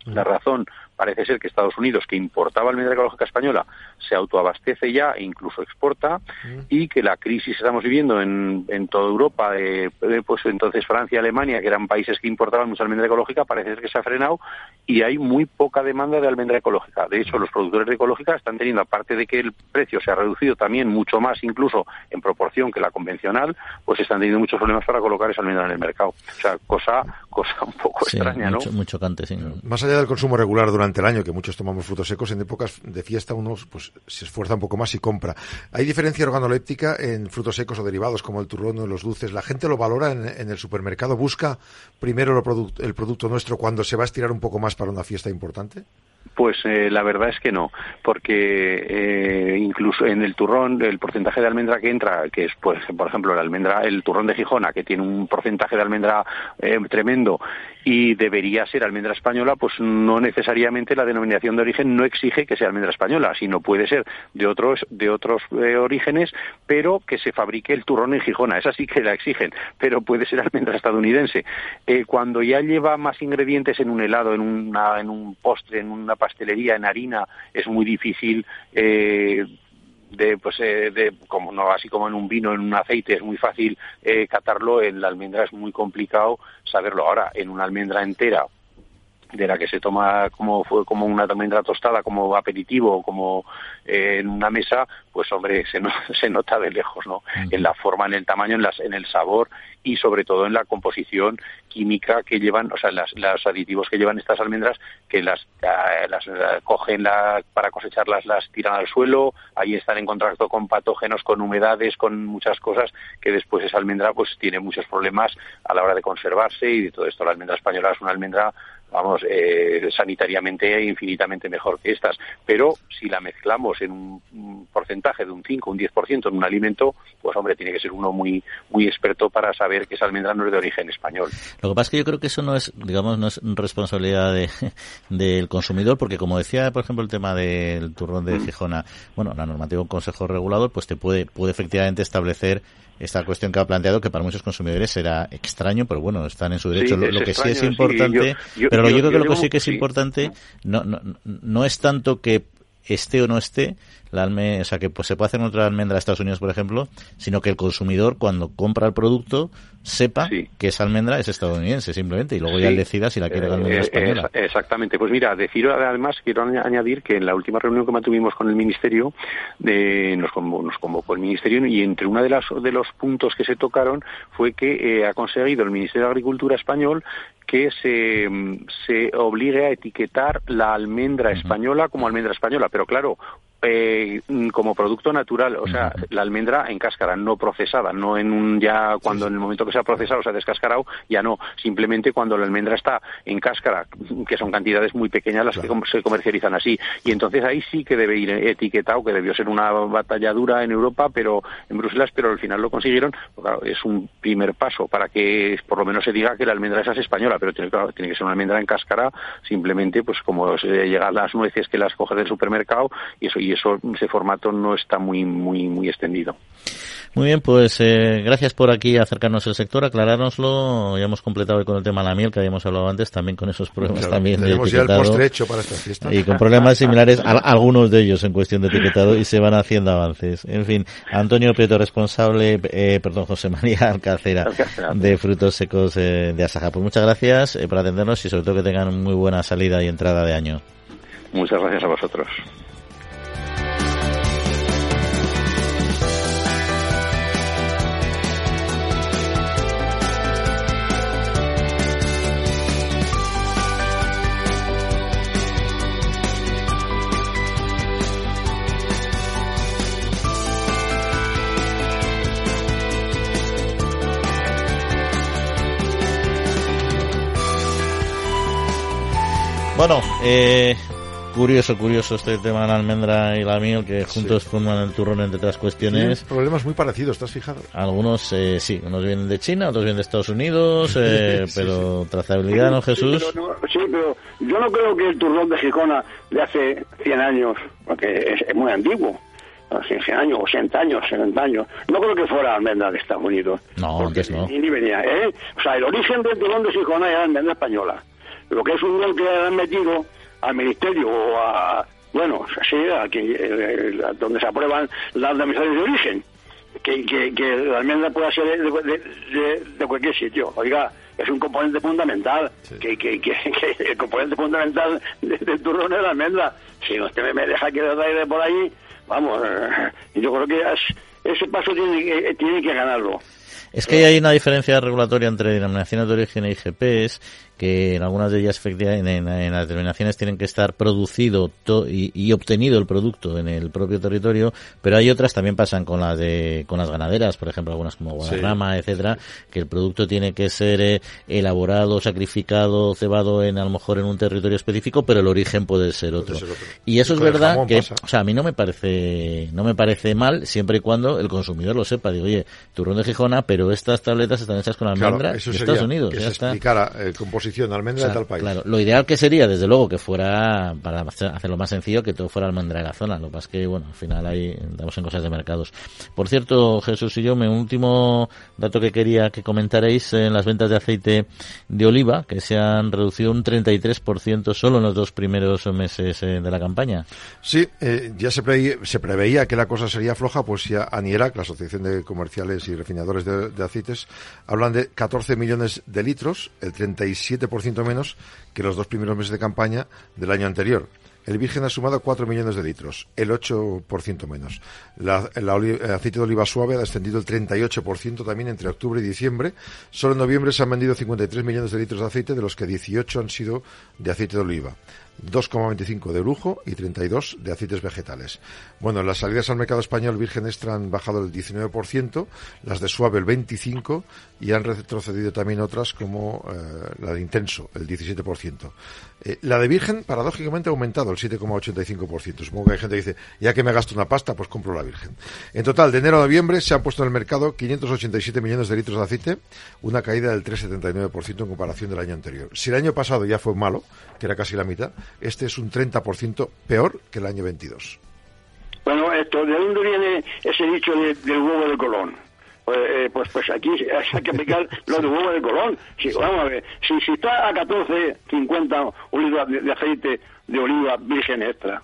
La razón parece ser que Estados Unidos, que importaba almendra ecológica española, se autoabastece ya e incluso exporta, mm. y que la crisis que estamos viviendo en, en toda Europa, pues entonces Francia y Alemania, que eran países que importaban mucha almendra ecológica, parece ser que se ha frenado y hay muy poca demanda de almendra ecológica. De hecho, los productores de ecológica están teniendo, aparte de que el precio se ha reducido también mucho más, incluso en proporción que la convencional, pues están teniendo muchos problemas para colocar esa almendra en el mercado. O sea, cosa, cosa un poco extraña, ¿no? Muy chocante, sí. Más allá del consumo regular durante durante el año, que muchos tomamos frutos secos, en épocas de fiesta uno pues, se esfuerza un poco más y compra. ¿Hay diferencia organoléptica en frutos secos o derivados como el turrón o los dulces? ¿La gente lo valora en, el supermercado? ¿Busca primero el producto nuestro cuando se va a estirar un poco más para una fiesta importante? Pues eh, la verdad es que no, porque eh, incluso en el turrón el porcentaje de almendra que entra, que es pues por ejemplo el almendra, el turrón de Gijona, que tiene un porcentaje de almendra eh, tremendo y debería ser almendra española, pues no necesariamente la denominación de origen no exige que sea almendra española, sino puede ser de otros de otros orígenes, pero que se fabrique el turrón en Gijona, esa sí que la exigen, pero puede ser almendra estadounidense. cuando ya lleva más ingredientes en un helado, en una en un postre, en una pastelería en harina es muy difícil eh, de pues eh, de como no así como en un vino en un aceite es muy fácil eh, catarlo en la almendra es muy complicado saberlo. Ahora en una almendra entera de la que se toma como fue como una almendra tostada como aperitivo como eh, en una mesa pues hombre se, [laughs] se nota de lejos no en la forma en el tamaño en las en el sabor y sobre todo en la composición química que llevan, o sea, las, los aditivos que llevan estas almendras, que las, eh, las, eh, cogen la, para cosecharlas, las tiran al suelo, ahí están en contacto con patógenos, con humedades, con muchas cosas, que después esa almendra pues tiene muchos problemas a la hora de conservarse y de todo esto. La almendra española es una almendra vamos, eh, sanitariamente infinitamente mejor que estas. Pero si la mezclamos en un porcentaje de un 5, un 10% en un alimento, pues hombre, tiene que ser uno muy, muy experto para saber que esa almendra no es de origen español. Lo que pasa es que yo creo que eso no es, digamos, no es responsabilidad de, [laughs] del consumidor, porque como decía, por ejemplo, el tema del turrón de mm. Gijona, bueno, la normativa un consejo regulador, pues te puede, puede efectivamente establecer esta cuestión que ha planteado que para muchos consumidores será extraño, pero bueno, están en su derecho. lo, que sí es importante, pero yo, creo que lo que sí que es importante no, no, no es tanto que esté o no esté, la o sea, que pues, se puede hacer en otra almendra de Estados Unidos, por ejemplo, sino que el consumidor cuando compra el producto sepa que esa almendra es estadounidense simplemente y luego ya él decida si la quiere la almendra eh, española. exactamente. Pues mira, decir además, quiero añadir que en la última reunión que mantuvimos con el Ministerio, de, nos, nos convocó el Ministerio y entre uno de, las, de los puntos que se tocaron fue que eh, ha conseguido el Ministerio de Agricultura español que se, se obligue a etiquetar la almendra española como almendra española. Pero claro, eh, como producto natural, o sea, la almendra en cáscara, no procesada, no en un ya cuando en el momento que se ha procesado, se ha descascarado, ya no, simplemente cuando la almendra está en cáscara, que son cantidades muy pequeñas las que se comercializan así. Y entonces ahí sí que debe ir etiquetado, que debió ser una batalla dura en Europa, pero en Bruselas, pero al final lo consiguieron. Pues claro, es un primer paso para que por lo menos se diga que la almendra esa es española, pero tiene, tiene que ser una almendra en cáscara, simplemente pues como se llegan las nueces que las coges del supermercado y eso y eso ese formato no está muy muy muy extendido. Muy bien, pues eh, gracias por aquí acercarnos al sector, aclarárnoslo. Ya hemos completado con el tema de la miel que habíamos hablado antes, también con esos problemas también de etiquetado. hecho para esta fiesta. Y con problemas similares, algunos de ellos en cuestión de etiquetado, y se van haciendo avances. En fin, Antonio Prieto, responsable, eh, perdón, José María Alcacera, de Frutos Secos eh, de Asaja. Pues muchas gracias por atendernos y sobre todo que tengan muy buena salida y entrada de año. Muchas gracias a vosotros. Bueno, eh, curioso, curioso este tema de la almendra y la miel que juntos forman el turrón entre otras cuestiones. problemas muy parecidos, ¿estás fijado? Algunos eh, sí, unos vienen de China, otros vienen de Estados Unidos, eh, [laughs] pero trazabilidad, ¿no, Jesús? sí, pero yo no creo que el turrón de Gijona de hace 100 años, porque es, muy antiguo, 100 años, 80 años, 70 años. No creo que fuera almendra de Estados Unidos. No, antes no. Ni, venía, ¿eh? O sea, el origen del turrón de Gijona era almendra española lo que es un gol que han metido al ministerio o a, bueno, así, aquí, eh, donde se aprueban las denominaciones de origen, que, que, que la almendra pueda ser de, cualquier sitio. Oiga, es un componente fundamental, que, que, [laughs] que, el componente fundamental del turrón es la almendra. Si usted me deja que lo traiga por ahí, vamos, eh, yo creo que ese paso tiene, tiene que ganarlo. Es que hay una diferencia regulatoria entre denominaciones de origen e IGPs que en algunas de ellas efectivamente en, las determinaciones tienen que estar producido y, obtenido el producto en el propio territorio, pero hay otras también pasan con las de con las ganaderas, por ejemplo algunas como Guadarrama, etcétera, que el producto tiene que ser eh, elaborado, sacrificado, cebado en a lo mejor en un territorio específico, pero el origen puede ser otro. Y eso es verdad que, o sea, a mí no me parece no me parece mal siempre y cuando el consumidor lo sepa. Digo, oye, turrón de Gijona, pero estas tabletas están hechas con almendra de Estados Unidos. Que se explicara eh, almendra de tal país. Claro, lo ideal que sería, desde luego, que fuera, para hacerlo más sencillo, que todo fuera almendra de la zona. Lo que pasa es que, bueno, al final ahí damos en cosas de mercados. Por cierto, Jesús y yo, mi último dato que quería que comentaréis en las ventas de aceite de oliva, que se han reducido un 33% solo en los dos primeros meses eh, de la campaña. Sí, eh, ya se, se preveía que la cosa sería floja, pues ya ANIERAC, la Asociación de Comerciales y Refinadores de, de aceites, hablan de 14 millones de litros, el 37% menos que los dos primeros meses de campaña del año anterior. El virgen ha sumado 4 millones de litros, el 8% menos. La, el aceite de oliva suave ha descendido el 38% también entre octubre y diciembre. Solo en noviembre se han vendido 53 millones de litros de aceite, de los que 18 han sido de aceite de oliva. 2,25 de lujo y 32 de aceites vegetales. Bueno, las salidas al mercado español virgen extra han bajado el 19%, las de suave el 25% y han retrocedido también otras como eh, la de intenso, el 17%. Eh, la de virgen, paradójicamente, ha aumentado el 7,85%. Supongo que hay gente que dice, ya que me gasto una pasta, pues compro la virgen. En total, de enero a noviembre se han puesto en el mercado 587 millones de litros de aceite, una caída del 3,79% en comparación del año anterior. Si el año pasado ya fue malo, que era casi la mitad, este es un 30% peor que el año 22. Bueno, esto, ¿de dónde viene ese dicho del huevo de Colón? Pues, eh, pues, pues, aquí [laughs] hay que aplicar lo del huevo de Colón. Si, vamos a ver, si, si está a 14,50 un de, de aceite de oliva virgen extra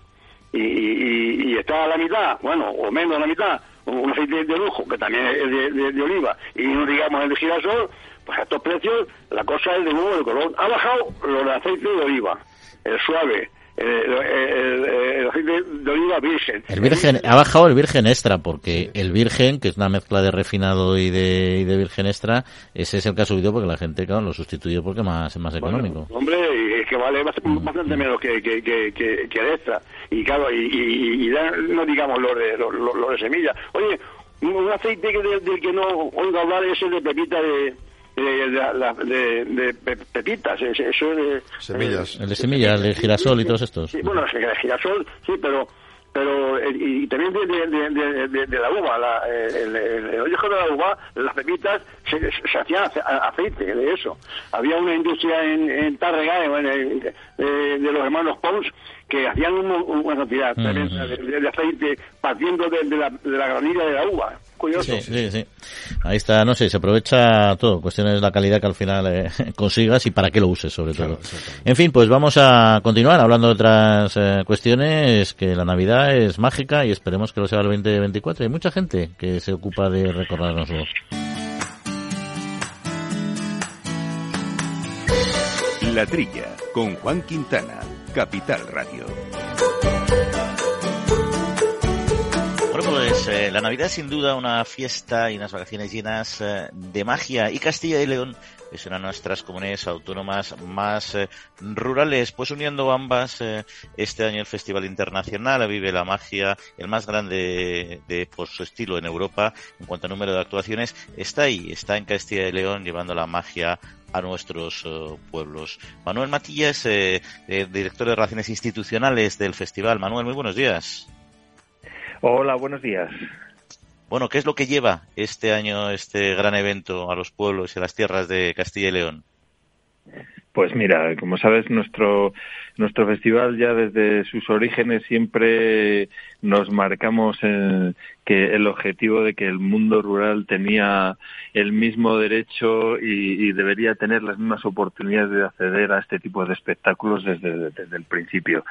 y, y, y, está a la mitad, bueno, o menos a la mitad, un aceite de lujo, que también es de, de, oliva, y no digamos el de girasol, pues a estos precios la cosa es de huevo de Colón. Ha bajado lo de aceite de oliva el suave, el, aceite de oliva virgen. El virgen ha bajado el virgen extra porque el virgen, que es una mezcla de refinado y de, y de virgen extra, ese es el que ha subido porque la gente claro, lo sustituye porque más, es más económico. hombre, es que vale mm. bastante menos que, que, que, que, el extra. Y claro, y, y, no digamos lo de, lo, de semilla. Oye, un aceite del, que no oigo hablar es el de pepita de de, de, pepitas, eso de... Semillas. El de semillas, el de girasol y todos estos. Sí, bueno, el de girasol, sí, pero pero eh, y también de, de, la uva, la, el, el, de la uva, las pepitas se, se hacía aceite de eso. Había una industria en, en Tárrega, de, los hermanos Pons, que hacían una cantidad de, aceite partiendo de, la, de la granilla de la uva. Sí, sí, sí. Ahí está, no sé, se aprovecha todo. Cuestión es la calidad que al final eh, [laughs] consigas y para qué lo uses, sobre todo. En fin, pues vamos a continuar hablando de otras eh, cuestiones, que la Navidad es mágica y esperemos que lo sea el 2024. Hay mucha gente que se ocupa de recordarnoslo. La Trilla, con Juan Quintana, Capital Radio. Pues eh, la Navidad es sin duda una fiesta y unas vacaciones llenas eh, de magia y Castilla y León es una de nuestras comunidades autónomas más eh, rurales. Pues uniendo ambas, este año el Festival Internacional Vive la Magia, el más grande de, por su estilo en Europa en cuanto a número de actuaciones, está ahí, está en Castilla y León llevando la magia a nuestros pueblos. Manuel Matías, director de Relaciones Institucionales del Festival. Manuel, muy buenos días. Hola, buenos días. Bueno, ¿qué es lo que lleva este año este gran evento a los pueblos y a las tierras de Castilla y León? Pues mira, como sabes, nuestro nuestro festival ya desde sus orígenes siempre nos marcamos que el objetivo de que el mundo rural tenía el mismo derecho y, debería tener las mismas oportunidades de acceder a este tipo de espectáculos desde, desde el principio.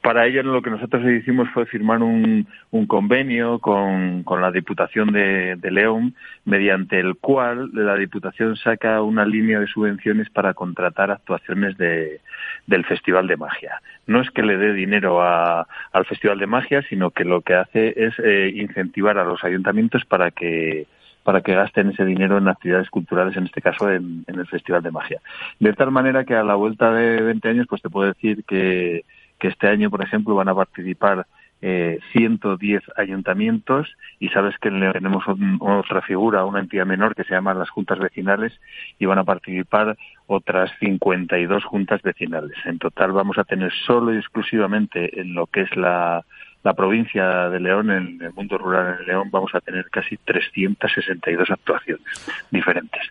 Para ello lo que nosotros hicimos fue firmar un, un convenio con, con, la Diputación de, de, León, mediante el cual la Diputación saca una línea de subvenciones para contratar actuaciones de, del Festival de Magia. No es que le dé dinero a, al Festival de Magia, sino que lo que hace es eh, incentivar a los ayuntamientos para que para que gasten ese dinero en actividades culturales, en este caso en, el Festival de Magia. De tal manera que a la vuelta de 20 años, pues te puedo decir que, que este año, por ejemplo, van a participar eh, 110 ayuntamientos y sabes que tenemos otra figura, una entidad menor que se llama las juntas vecinales y van a participar otras 52 juntas vecinales. En total vamos a tener solo y exclusivamente en lo que es la, la provincia de León, en el mundo rural en León, vamos a tener casi 362 actuaciones diferentes.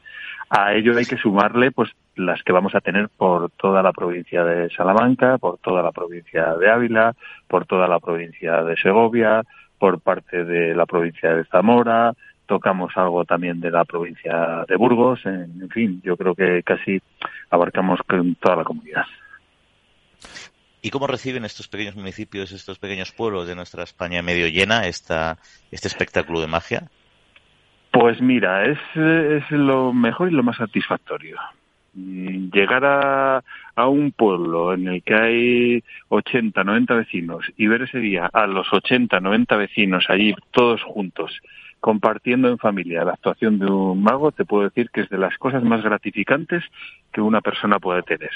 A ello hay que sumarle pues las que vamos a tener por toda la provincia de Salamanca, por toda la provincia de Ávila, por toda la provincia de Segovia, por parte de la provincia de Zamora, tocamos algo también de la provincia de Burgos, en, fin, yo creo que casi abarcamos toda la comunidad. ¿Y cómo reciben estos pequeños municipios, estos pequeños pueblos de nuestra España medio llena esta, este espectáculo de magia? Pues mira, es, es lo mejor y lo más satisfactorio. Llegar a, a un pueblo en el que hay 80, 90 vecinos y ver ese día a los 80, 90 vecinos allí todos juntos compartiendo en familia la actuación de un mago, te puedo decir que es de las cosas más gratificantes que una persona puede tener.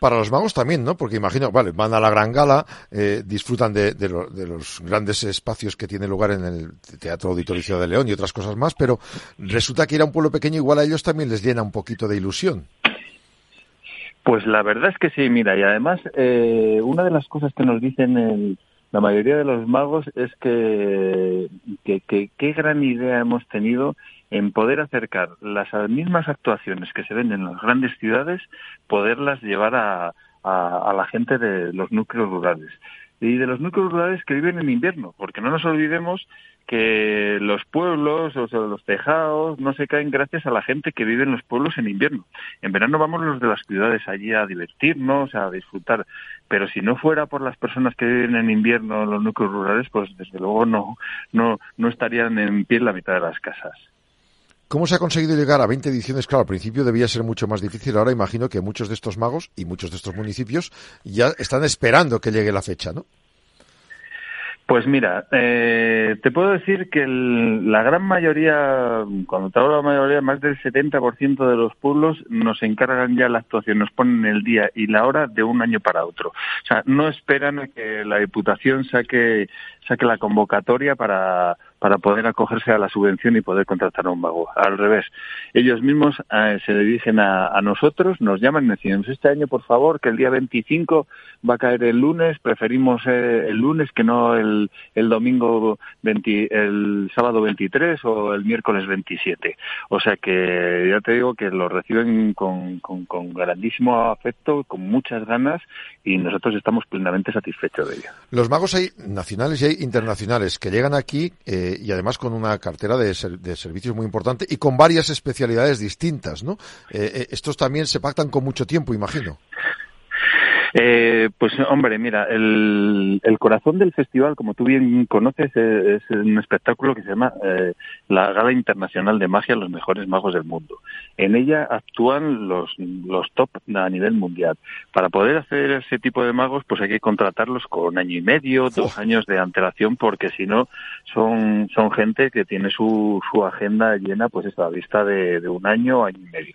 Para los magos también, ¿no? Porque imagino, vale, van a la gran gala, eh, disfrutan de, de, los grandes espacios que tiene lugar en el Teatro Auditorio de León y otras cosas más, pero resulta que ir a un pueblo pequeño igual a ellos también les llena un poquito de ilusión. Pues la verdad es que sí, mira, y además eh, una de las cosas que nos dicen el, la mayoría de los magos es que qué gran idea hemos tenido en poder acercar las mismas actuaciones que se ven en las grandes ciudades, poderlas llevar a, a la gente de los núcleos rurales y de los núcleos rurales que viven en invierno, porque no nos olvidemos que los pueblos, o los tejados, no se caen gracias a la gente que vive en los pueblos en invierno. En verano vamos los de las ciudades allí a divertirnos, a disfrutar, pero si no fuera por las personas que viven en invierno en los núcleos rurales, pues desde luego no, no, no estarían en pie la mitad de las casas. ¿Cómo se ha conseguido llegar a 20 ediciones? Claro, al principio debía ser mucho más difícil. Ahora imagino que muchos de estos magos y muchos de estos municipios ya están esperando que llegue la fecha, ¿no? Pues mira, eh, te puedo decir que la gran mayoría, cuando te hablo de la mayoría, más del 70% de los pueblos nos encargan ya la actuación, nos ponen el día y la hora de un año para otro. O sea, no esperan a que la Diputación saque, saque la convocatoria para, para poder acogerse a la subvención y poder contratar a un mago. Al revés, ellos mismos eh, se dirigen a, nosotros, nos llaman y decimos, este año, por favor, que el día 25 va a caer el lunes, preferimos eh, el lunes que no el, el domingo 20, el sábado 23 o el miércoles 27. O sea que ya te digo que lo reciben con, con, con grandísimo afecto, con muchas ganas y nosotros estamos plenamente satisfechos de ello. Los magos hay nacionales y hay internacionales que llegan aquí eh, y además con una cartera de, de, servicios muy importante y con varias especialidades distintas, ¿no? Eh, eh, estos también se pactan con mucho tiempo, imagino. Eh, pues hombre, mira, el, el, corazón del festival, como tú bien conoces, es, un espectáculo que se llama eh, la Gala Internacional de Magia Los Mejores Magos del Mundo. En ella actúan los, los top a nivel mundial. Para poder hacer ese tipo de magos, pues hay que contratarlos con año y medio, dos años de antelación, porque si no, son, son gente que tiene su, su agenda llena, pues a la vista de, de un año, año y medio.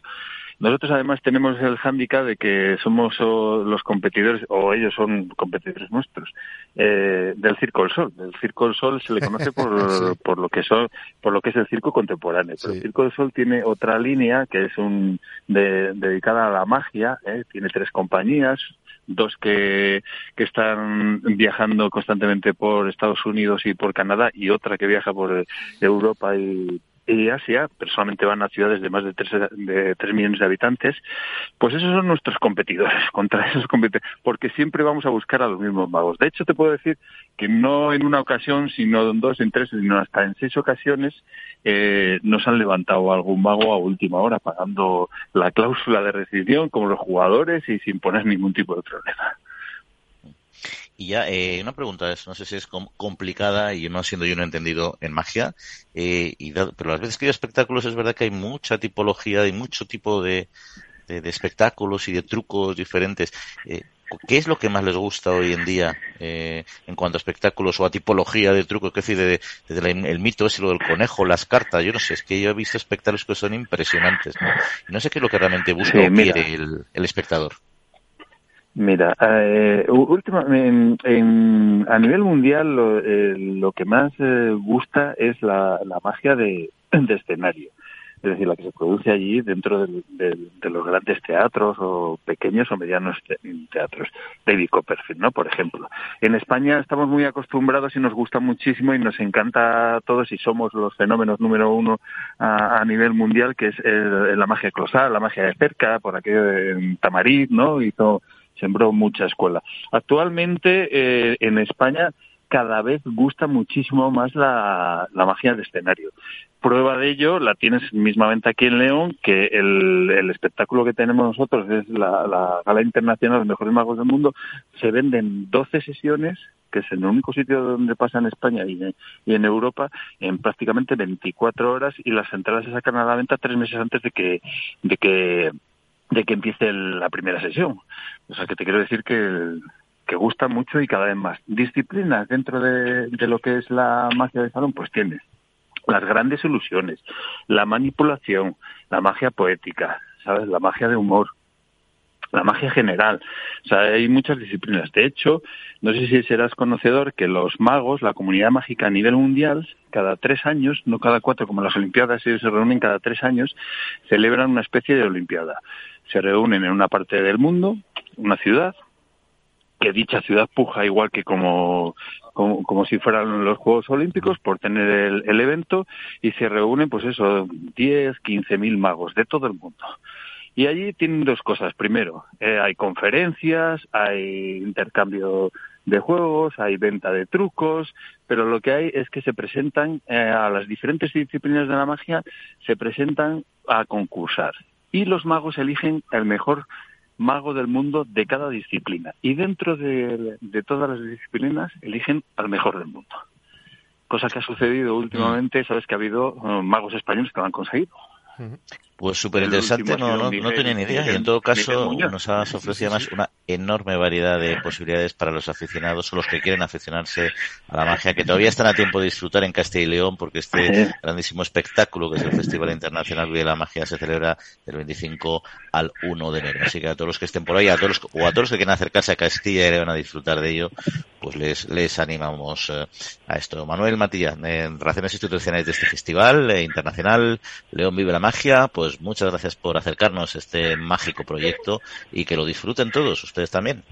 Nosotros además tenemos el hándicap de que somos los competidores, o ellos son competidores nuestros, eh, del Circo del Sol. El Circo del Sol se le conoce por, [laughs] por lo que son, por lo que es el circo contemporáneo. Pero el Circo del Sol tiene otra línea que es un de, dedicada a la magia, ¿eh? tiene tres compañías, dos que, que están viajando constantemente por Estados Unidos y por Canadá y otra que viaja por Europa y y Asia, personalmente van a ciudades de más de 3, de 3 millones de habitantes, pues esos son nuestros competidores, [laughs] contra esos competidores, porque siempre vamos a buscar a los mismos magos. De hecho, te puedo decir que no en una ocasión, sino en dos, en tres, sino hasta en seis ocasiones, eh, nos han levantado algún mago a última hora, pagando la cláusula de rescisión como los jugadores y sin poner ningún tipo de problema. Y ya, eh, una pregunta, es, no sé si es complicada y no siendo yo no entendido en magia, eh, y pero las veces que hay espectáculos es verdad que hay mucha tipología y mucho tipo de, de, espectáculos y de trucos diferentes. Eh, ¿Qué es lo que más les gusta hoy en día eh, en cuanto a espectáculos o a tipología de trucos? ¿Qué decir, de, el mito ese, lo del conejo, las cartas? Yo no sé, es que yo he visto espectáculos que son impresionantes. No, no sé qué es lo que realmente busca o quiere el, el espectador. Mira, eh, última, en, a nivel mundial lo, eh, lo que más eh, gusta es la, la magia de, de, escenario, es decir, la que se produce allí dentro de, de, los grandes teatros o pequeños o medianos teatros. David Copperfield, ¿no? Por ejemplo. En España estamos muy acostumbrados y nos gusta muchísimo y nos encanta a todos y somos los fenómenos número uno a, a nivel mundial, que es la magia closal, la magia de cerca, por aquello de Tamarit, ¿no? Hizo sembró mucha escuela. Actualmente eh, en España cada vez gusta muchísimo más la, magia de escenario. Prueba de ello la tienes mismamente aquí en León, que el, el espectáculo que tenemos nosotros es la, la Gala Internacional de los Mejores Magos del Mundo. Se venden 12 sesiones que es el único sitio donde pasa en España y, y, en Europa, en prácticamente 24 horas y las entradas se sacan a la venta tres meses antes de que, de que, de que empiece la primera sesión. O sea que te quiero decir que, que gusta mucho y cada vez más. Disciplinas dentro de, de lo que es la magia de salón, pues tienes las grandes ilusiones, la manipulación, la magia poética, ¿sabes? La magia de humor, la magia general. O sea, hay muchas disciplinas. De hecho, no sé si serás conocedor que los magos, la comunidad mágica a nivel mundial, cada tres años, no cada cuatro como las Olimpiadas, ellos se reúnen cada tres años, celebran una especie de Olimpiada. Se reúnen en una parte del mundo, una ciudad, que dicha ciudad puja igual que como, como, como, si fueran los Juegos Olímpicos por tener el, el evento y se reúnen pues eso, 10, 15 mil magos de todo el mundo. Y allí tienen dos cosas. Primero, eh, hay conferencias, hay intercambio de juegos, hay venta de trucos, pero lo que hay es que se presentan eh, a las diferentes disciplinas de la magia, se presentan a concursar. Y los magos eligen el mejor mago del mundo de cada disciplina. Y dentro de, de todas las disciplinas eligen al mejor del mundo. Cosa que ha sucedido últimamente, sabes que ha habido uh, magos españoles que lo han conseguido. Pues súper interesante, no, no, no, tenía ni idea. Y en todo caso, nos has ofrecido además una enorme variedad de posibilidades para los aficionados o los que quieren aficionarse a la magia, que todavía están a tiempo de disfrutar en Castilla y León, porque este [laughs] grandísimo espectáculo que es el Festival Internacional de la Magia se celebra del 25 al 1 de enero. Así que a todos los que estén por ahí, a todos los, o a todos los que quieran acercarse a Castilla y León a disfrutar de ello, pues les, les animamos eh, a esto. Manuel Matilla, en Relaciones Institucionales de este Festival eh, Internacional, León Vive la Magia, pues pues muchas gracias por acercarnos a este mágico proyecto y que lo disfruten todos, ustedes también.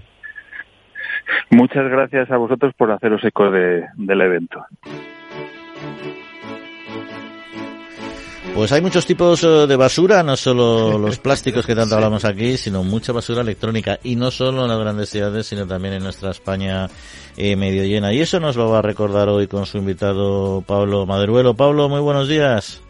Muchas gracias a vosotros por haceros eco de, del evento. Pues hay muchos tipos eh, de basura, no solo los plásticos que tanto [laughs] hablamos aquí, sino mucha basura electrónica y no solo en las grandes ciudades, sino también en nuestra España eh, medio llena. Y eso nos lo va a recordar hoy con su invitado Pablo Maderuelo. Pablo, muy buenos días.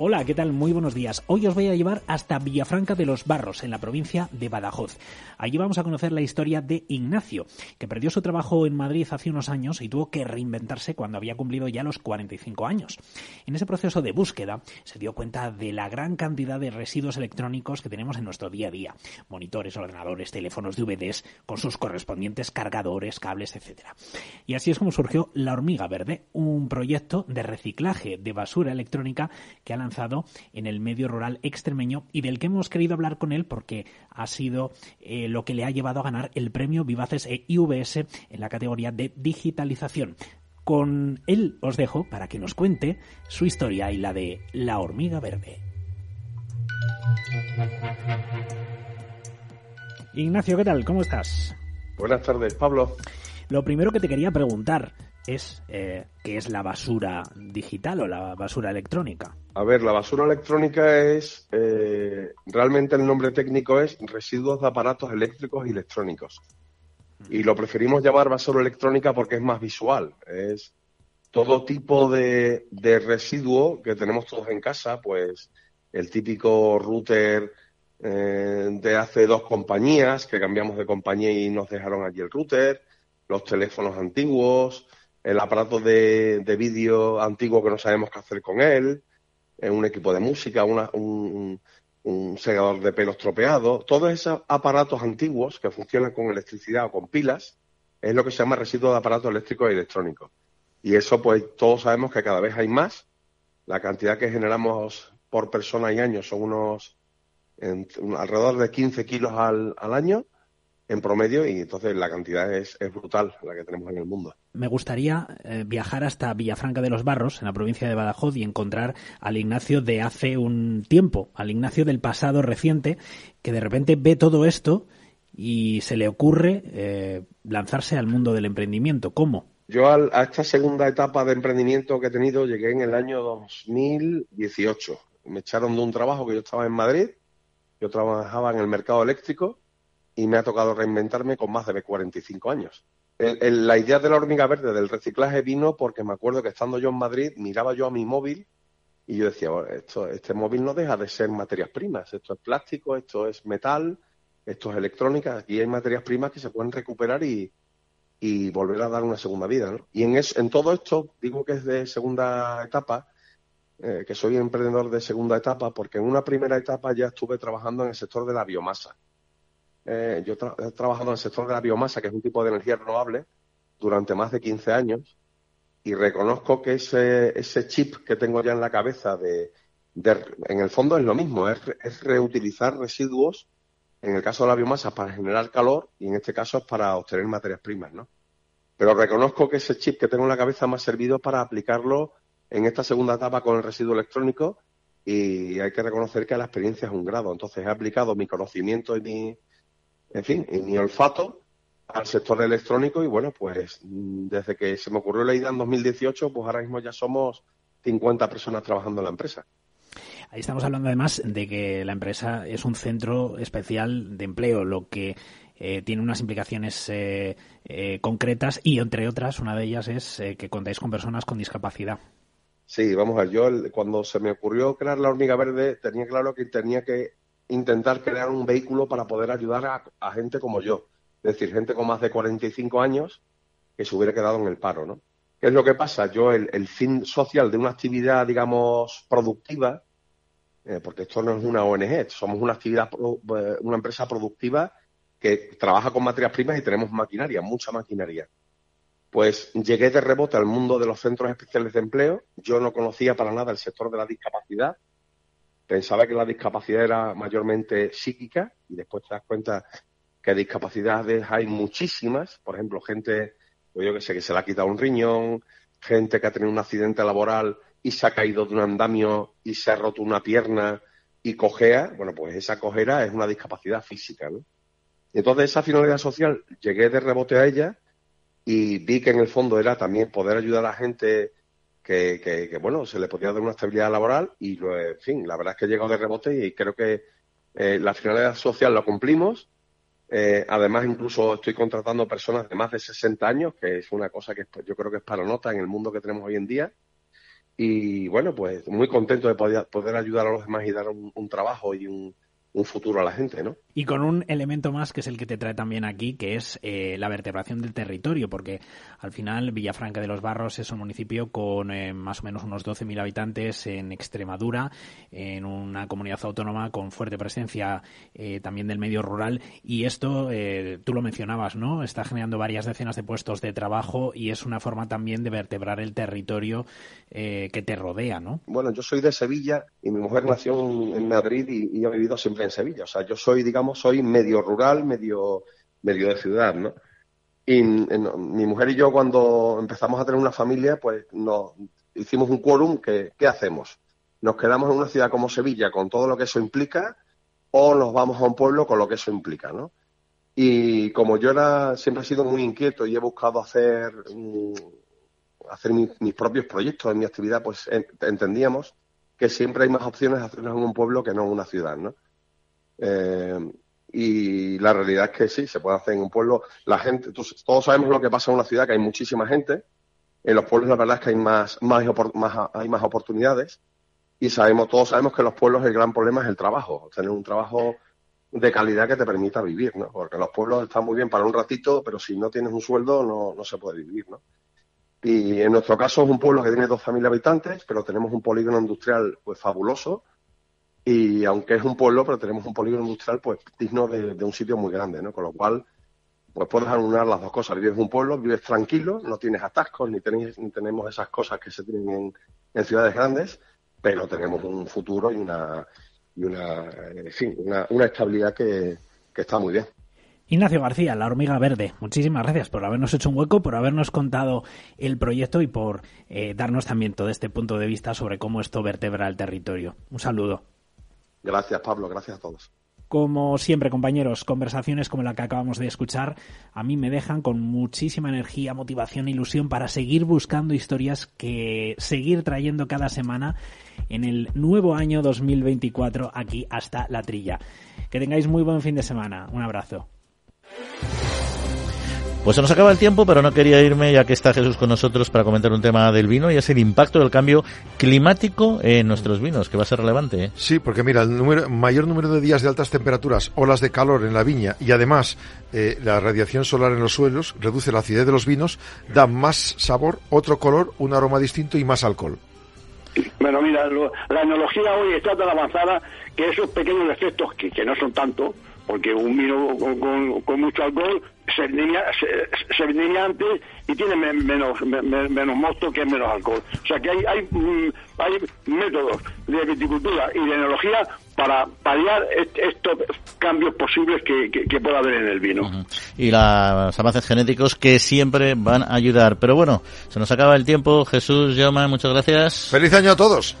Hola, ¿qué tal? Muy buenos días. Hoy os voy a llevar hasta Villafranca de los Barros, en la provincia de Badajoz. Allí vamos a conocer la historia de Ignacio, que perdió su trabajo en Madrid hace unos años y tuvo que reinventarse cuando había cumplido ya los 45 años. En ese proceso de búsqueda se dio cuenta de la gran cantidad de residuos electrónicos que tenemos en nuestro día a día. Monitores, ordenadores, teléfonos, DVDs, con sus correspondientes cargadores, cables, etc. Y así es como surgió La Hormiga Verde, un proyecto de reciclaje de basura electrónica que ha lanzado en el medio rural extremeño y del que hemos querido hablar con él porque ha sido lo que le ha llevado a ganar el premio Vivaces e IVS en la categoría de digitalización. Con él os dejo para que nos cuente su historia y la de la hormiga verde. Ignacio, ¿qué tal? ¿Cómo estás? Buenas tardes, Pablo. Lo primero que te quería preguntar es eh, qué es la basura digital o la basura electrónica. A ver, la basura electrónica es, eh, realmente el nombre técnico es residuos de aparatos eléctricos y electrónicos. Y lo preferimos llamar basura electrónica porque es más visual. Es todo tipo de, de residuo que tenemos todos en casa, pues el típico router eh, de hace dos compañías, que cambiamos de compañía y nos dejaron allí el router, los teléfonos antiguos, el aparato de, de vídeo antiguo que no sabemos qué hacer con él, un equipo de música, un, un, segador de pelo estropeado, todos esos aparatos antiguos que funcionan con electricidad o con pilas, es lo que se llama residuo de aparatos eléctricos y electrónicos. Y eso, pues todos sabemos que cada vez hay más. La cantidad que generamos por persona y año son unos alrededor de 15 kilos al, al año en promedio y entonces la cantidad es, es, brutal la que tenemos en el mundo. Me gustaría eh, viajar hasta Villafranca de los Barros, en la provincia de Badajoz, y encontrar al Ignacio de hace un tiempo, al Ignacio del pasado reciente, que de repente ve todo esto y se le ocurre eh, lanzarse al mundo del emprendimiento. ¿Cómo? Yo al, a esta segunda etapa de emprendimiento que he tenido llegué en el año 2018. Me echaron de un trabajo que yo estaba en Madrid, yo trabajaba en el mercado eléctrico y me ha tocado reinventarme con más de 45 años. la idea de la hormiga verde del reciclaje vino porque me acuerdo que estando yo en Madrid miraba yo a mi móvil y yo decía, esto, este móvil no deja de ser materias primas, esto es plástico, esto es metal, esto es electrónica, aquí hay materias primas que se pueden recuperar y, y volver a dar una segunda vida. Y en, en todo esto, digo que es de segunda etapa, eh, que soy emprendedor de segunda etapa, porque en una primera etapa ya estuve trabajando en el sector de la biomasa. Eh, yo he trabajado en el sector de la biomasa, que es un tipo de energía renovable, durante más de 15 años, y reconozco que ese, ese chip que tengo ya en la cabeza de, en el fondo es lo mismo, es, es reutilizar residuos en el caso de la biomasa para generar calor y en este caso es para obtener materias primas, ¿no? Pero reconozco que ese chip que tengo en la cabeza me ha servido para aplicarlo en esta segunda etapa con el residuo electrónico y hay que reconocer que la experiencia es un grado. Entonces he aplicado mi conocimiento y mi, en fin, y mi olfato al sector electrónico y bueno, pues desde que se me ocurrió la idea en 2018, pues ahora mismo ya somos 50 personas trabajando en la empresa. Ahí estamos hablando además de que la empresa es un centro especial de empleo, lo que eh, tiene unas implicaciones eh, eh, concretas y, entre otras, una de ellas es que contáis con personas con discapacidad. Sí, vamos a ver, yo cuando se me ocurrió crear la hormiga verde tenía claro que tenía que intentar crear un vehículo para poder ayudar a, gente como yo, es decir, gente con más de 45 años que se hubiera quedado en el paro, ¿no? ¿Qué es lo que pasa? Yo, el fin social de una actividad, digamos, productiva, eh, porque esto no es una ONG, somos una actividad, eh, una empresa productiva que trabaja con materias primas y tenemos maquinaria, mucha maquinaria. Pues llegué de rebote al mundo de los centros especiales de empleo. Yo no conocía para nada el sector de la discapacidad. Pensaba que la discapacidad era mayormente psíquica y después te das cuenta que discapacidades hay muchísimas. Por ejemplo, gente, pues yo que sé, que se le ha quitado un riñón, gente que ha tenido un accidente laboral y se ha caído de un andamio y se ha roto una pierna y cojea, bueno, pues esa cojera es una discapacidad física, ¿no? Entonces esa finalidad social llegué de rebote a ella y vi que en el fondo era también poder ayudar a la gente que, bueno, se le podía dar una estabilidad laboral y, en fin, la verdad es que he llegado de rebote y creo que eh, la finalidad social lo cumplimos. Eh, además, incluso estoy contratando personas de más de 60 años, que es una cosa que yo creo que es para nota en el mundo que tenemos hoy en día. Y bueno, pues muy contento de poder, ayudar a los demás y dar un trabajo y un, un futuro a la gente, ¿no? Y con un elemento más que es el que te trae también aquí, que es eh, la vertebración del territorio, porque al final Villafranca de los Barros es un municipio con eh, más o menos unos 12.000 habitantes en Extremadura, en una comunidad autónoma con fuerte presencia eh, también del medio rural, y esto, tú lo mencionabas, ¿no? Está generando varias decenas de puestos de trabajo y es una forma también de vertebrar el territorio que te rodea, ¿no? Bueno, yo soy de Sevilla y mi mujer nació en Madrid y, y ha vivido siempre en Sevilla. O sea, yo soy, digamos, soy medio rural, medio, medio de ciudad, ¿no? Y mi mujer y yo cuando empezamos a tener una familia, pues nos hicimos un quórum que, ¿qué hacemos? ¿Nos quedamos en una ciudad como Sevilla con todo lo que eso implica o nos vamos a un pueblo con lo que eso implica, ¿no? Y como yo era, siempre he sido muy inquieto y he buscado hacer, mm, hacer mis propios proyectos en mi actividad, pues entendíamos que siempre hay más opciones de hacerlo en un pueblo que no en una ciudad, ¿no? Eh, y la realidad es que sí, se puede hacer en un pueblo. La gente, todos sabemos lo que pasa en una ciudad, que hay muchísima gente. En los pueblos la verdad es que hay más, más, hay más oportunidades. Y sabemos, todos sabemos que en los pueblos el gran problema es el trabajo, tener un trabajo de calidad que te permita vivir, ¿no? Porque los pueblos están muy bien para un ratito, pero si no tienes un sueldo no, no se puede vivir, ¿no? Y en nuestro caso es un pueblo que tiene 12.000 habitantes, pero tenemos un polígono industrial pues fabuloso, y aunque es un pueblo, pero tenemos un polígono industrial pues digno de, un sitio muy grande, ¿no? Con lo cual, pues puedes anular las dos cosas. Vives en un pueblo, vives tranquilo, no tienes atascos, ni, tenemos esas cosas que se tienen en, ciudades grandes, pero tenemos un futuro y una, y una, en una, estabilidad que, está muy bien. Ignacio García, La Hormiga Verde, muchísimas gracias por habernos hecho un hueco, por habernos contado el proyecto y por eh, darnos también todo este punto de vista sobre cómo esto vertebra el territorio. Un saludo. Gracias, Pablo. Gracias a todos. Como siempre, compañeros, conversaciones como la que acabamos de escuchar a mí me dejan con muchísima energía, motivación e ilusión para seguir buscando historias que seguir trayendo cada semana en el nuevo año 2024 aquí hasta la trilla. Que tengáis muy buen fin de semana. Un abrazo. Pues se nos acaba el tiempo, pero no quería irme ya que está Jesús con nosotros para comentar un tema del vino y es el impacto del cambio climático en nuestros vinos, que va a ser relevante. ¿eh? Sí, porque mira, el número, mayor número de días de altas temperaturas, olas de calor en la viña y además eh, la radiación solar en los suelos reduce la acidez de los vinos, da más sabor, otro color, un aroma distinto y más alcohol. Bueno, mira, la enología hoy está tan avanzada que esos pequeños efectos, que, que no son tanto, porque un vino con, mucho alcohol se venía, se, antes y tiene menos, menos mosto que menos alcohol. O sea que hay, hay, mm, hay métodos de viticultura y de enología para paliar estos cambios posibles que, que, pueda haber en el vino. Y los avances genéticos que siempre van a ayudar. Pero bueno, se nos acaba el tiempo. Jesús, Jaume, muchas gracias. ¡Feliz año a todos!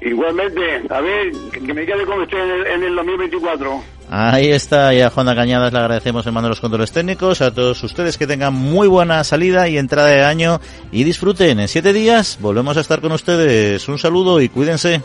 Igualmente, a ver, que me quede como esté en el, en el 2024. Ahí está, y a Juana Cañadas le agradecemos en mando de los controles técnicos, a todos ustedes que tengan muy buena salida y entrada de año y disfruten. En siete días volvemos a estar con ustedes. Un saludo y cuídense.